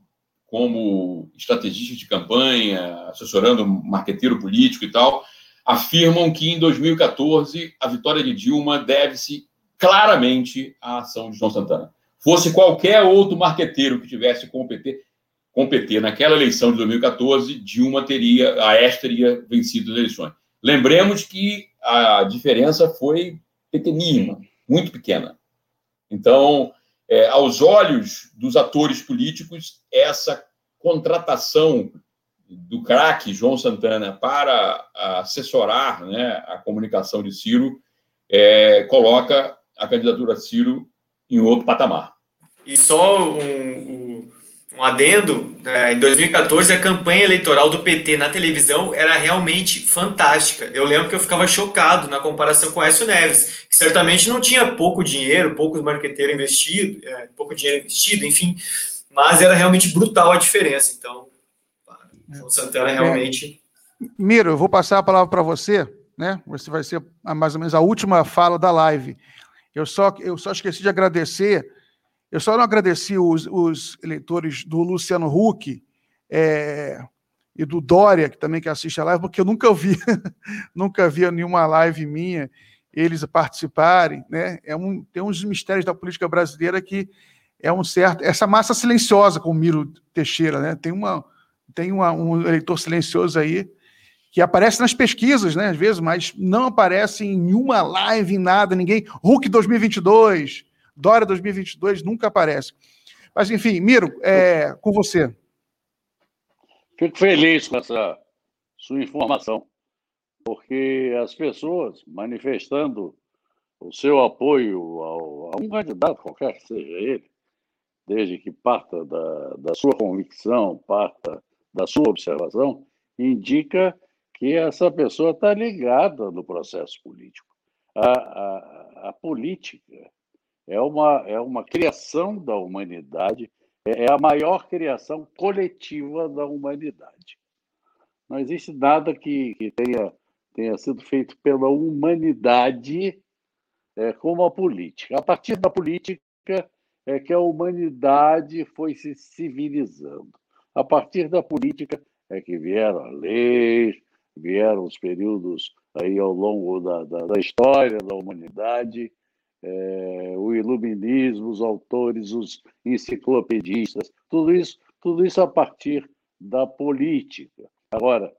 como estrategistas de campanha, assessorando marqueteiro político e tal, afirmam que em 2014 a vitória de Dilma deve-se claramente à ação de João Santana. Fosse qualquer outro marqueteiro que tivesse com o PT, naquela eleição de 2014, Dilma teria, a Aérea teria vencido as eleições. Lembremos que a diferença foi pequenina, muito pequena. Então, é, aos olhos dos atores políticos, essa contratação do craque João Santana para assessorar né, a comunicação de Ciro é, coloca a candidatura de Ciro em outro patamar. E só um, um adendo, né, em 2014 a campanha eleitoral do PT na televisão era realmente fantástica. Eu lembro que eu ficava chocado na comparação com o Aécio Neves, que certamente não tinha pouco dinheiro, poucos marqueteiros investido, é, pouco dinheiro investido, enfim, mas era realmente brutal a diferença. Então, o Santana é. realmente. É. Miro, eu vou passar a palavra para você, né? Você vai ser mais ou menos a última fala da live. Eu só, eu só esqueci de agradecer eu só não agradeci os, os eleitores do Luciano Huck é, e do Dória, que também que assiste a live, porque eu nunca vi, nunca vi nenhuma live minha eles participarem, né? É um, tem uns mistérios da política brasileira que é um certo essa massa silenciosa com o Miro Teixeira, né? Tem uma tem uma, um eleitor silencioso aí que aparece nas pesquisas, né? Às vezes, mas não aparece em nenhuma live, em nada, ninguém. Huck 2022, Dória 2022 nunca aparece. Mas, enfim, Miro, é, com você. Fico feliz com essa sua informação, porque as pessoas manifestando o seu apoio ao, a um candidato, qualquer que seja ele, desde que parta da, da sua convicção, parta da sua observação, indica que essa pessoa está ligada no processo político. A, a, a política é uma, é uma criação da humanidade, é, é a maior criação coletiva da humanidade. Não existe nada que, que tenha, tenha sido feito pela humanidade é, como a política. A partir da política é que a humanidade foi se civilizando. A partir da política é que vieram as leis, vieram os períodos aí ao longo da, da, da história da humanidade, é, o iluminismo, os autores, os enciclopedistas, tudo isso, tudo isso a partir da política. Agora,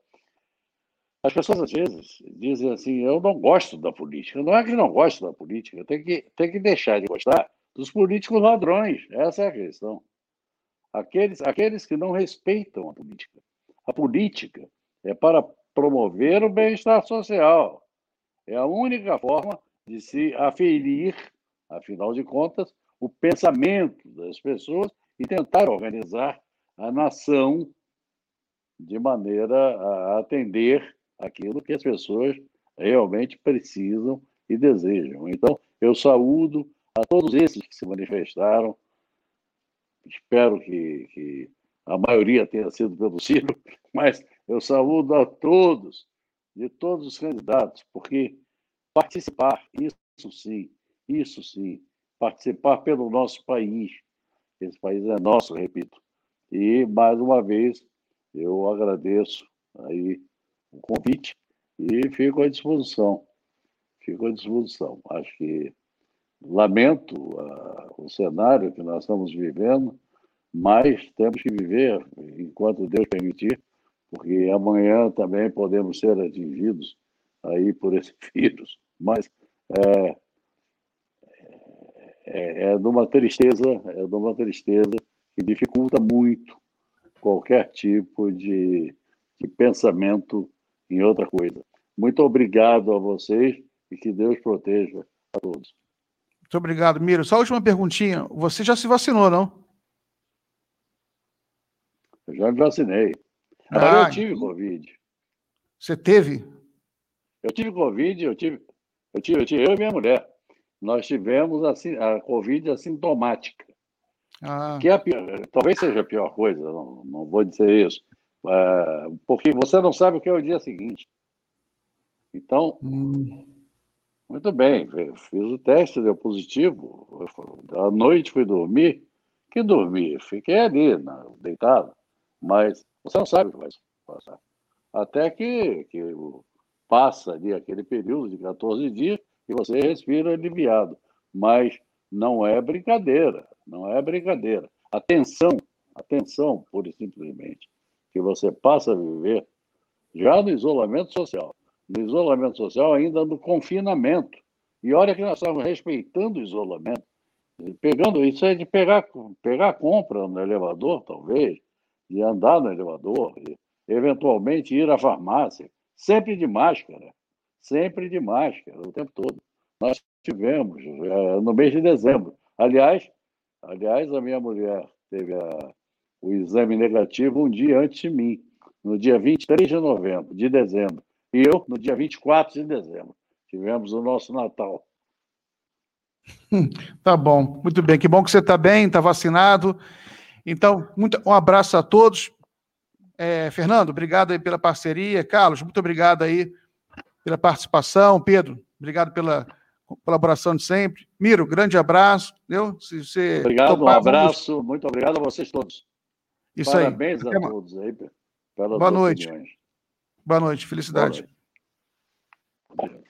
as pessoas às vezes dizem assim: eu não gosto da política. Não é que não gosto da política, tem que, tem que deixar de gostar dos políticos ladrões. Essa é a questão. Aqueles, aqueles que não respeitam a política. A política é para promover o bem-estar social. É a única forma de se aferir, afinal de contas, o pensamento das pessoas e tentar organizar a nação de maneira a atender aquilo que as pessoas realmente precisam e desejam. Então, eu saúdo a todos esses que se manifestaram. Espero que, que a maioria tenha sido pelo Ciro, mas eu saúdo a todos, de todos os candidatos, porque participar, isso sim, isso sim, participar pelo nosso país. Esse país é nosso, repito. E, mais uma vez, eu agradeço aí o convite e fico à disposição. Fico à disposição. Acho que lamento uh, o cenário que nós estamos vivendo, mas temos que viver enquanto Deus permitir, porque amanhã também podemos ser atingidos aí por esse vírus. Mas é, é, é de uma tristeza, é de uma tristeza que dificulta muito qualquer tipo de, de pensamento em outra coisa. Muito obrigado a vocês e que Deus proteja a todos. Muito obrigado, Miro. Só a última perguntinha. Você já se vacinou, não? Eu já me vacinei. Agora ah, eu tive Covid. Você teve? Eu tive Covid, eu tive, eu tive, eu, tive, eu e minha mulher. Nós tivemos assim, a Covid assintomática. Ah. Que é pior, talvez seja a pior coisa, não, não vou dizer isso. É, porque você não sabe o que é o dia seguinte. Então, hum. muito bem, fiz o teste, deu positivo. À noite fui dormir. Que dormir? Fiquei ali, deitado. Mas você não sabe o que vai passar. Até que, que passa ali aquele período de 14 dias e você respira aliviado. Mas não é brincadeira, não é brincadeira. Atenção, atenção, pura e simplesmente, que você passa a viver já no isolamento social. No isolamento social, ainda no confinamento. E olha que nós estamos respeitando o isolamento. Pegando isso é de pegar, pegar compra no elevador, talvez, de andar no elevador, e eventualmente ir à farmácia, sempre de máscara, sempre de máscara, o tempo todo. Nós tivemos é, no mês de dezembro. Aliás, aliás, a minha mulher teve a, o exame negativo um dia antes de mim, no dia 23 de novembro, de dezembro. E eu, no dia 24 de dezembro. Tivemos o nosso Natal. Tá bom, muito bem. Que bom que você está bem, está vacinado. Então, muito, um abraço a todos. É, Fernando, obrigado aí pela parceria. Carlos, muito obrigado aí pela participação. Pedro, obrigado pela colaboração de sempre. Miro, grande abraço. Deu? Se você obrigado, topar, um abraço. Vamos... Muito obrigado a vocês todos. Isso Parabéns aí. a todos aí pelas Boa noite. Boa noite. Felicidade. Boa noite.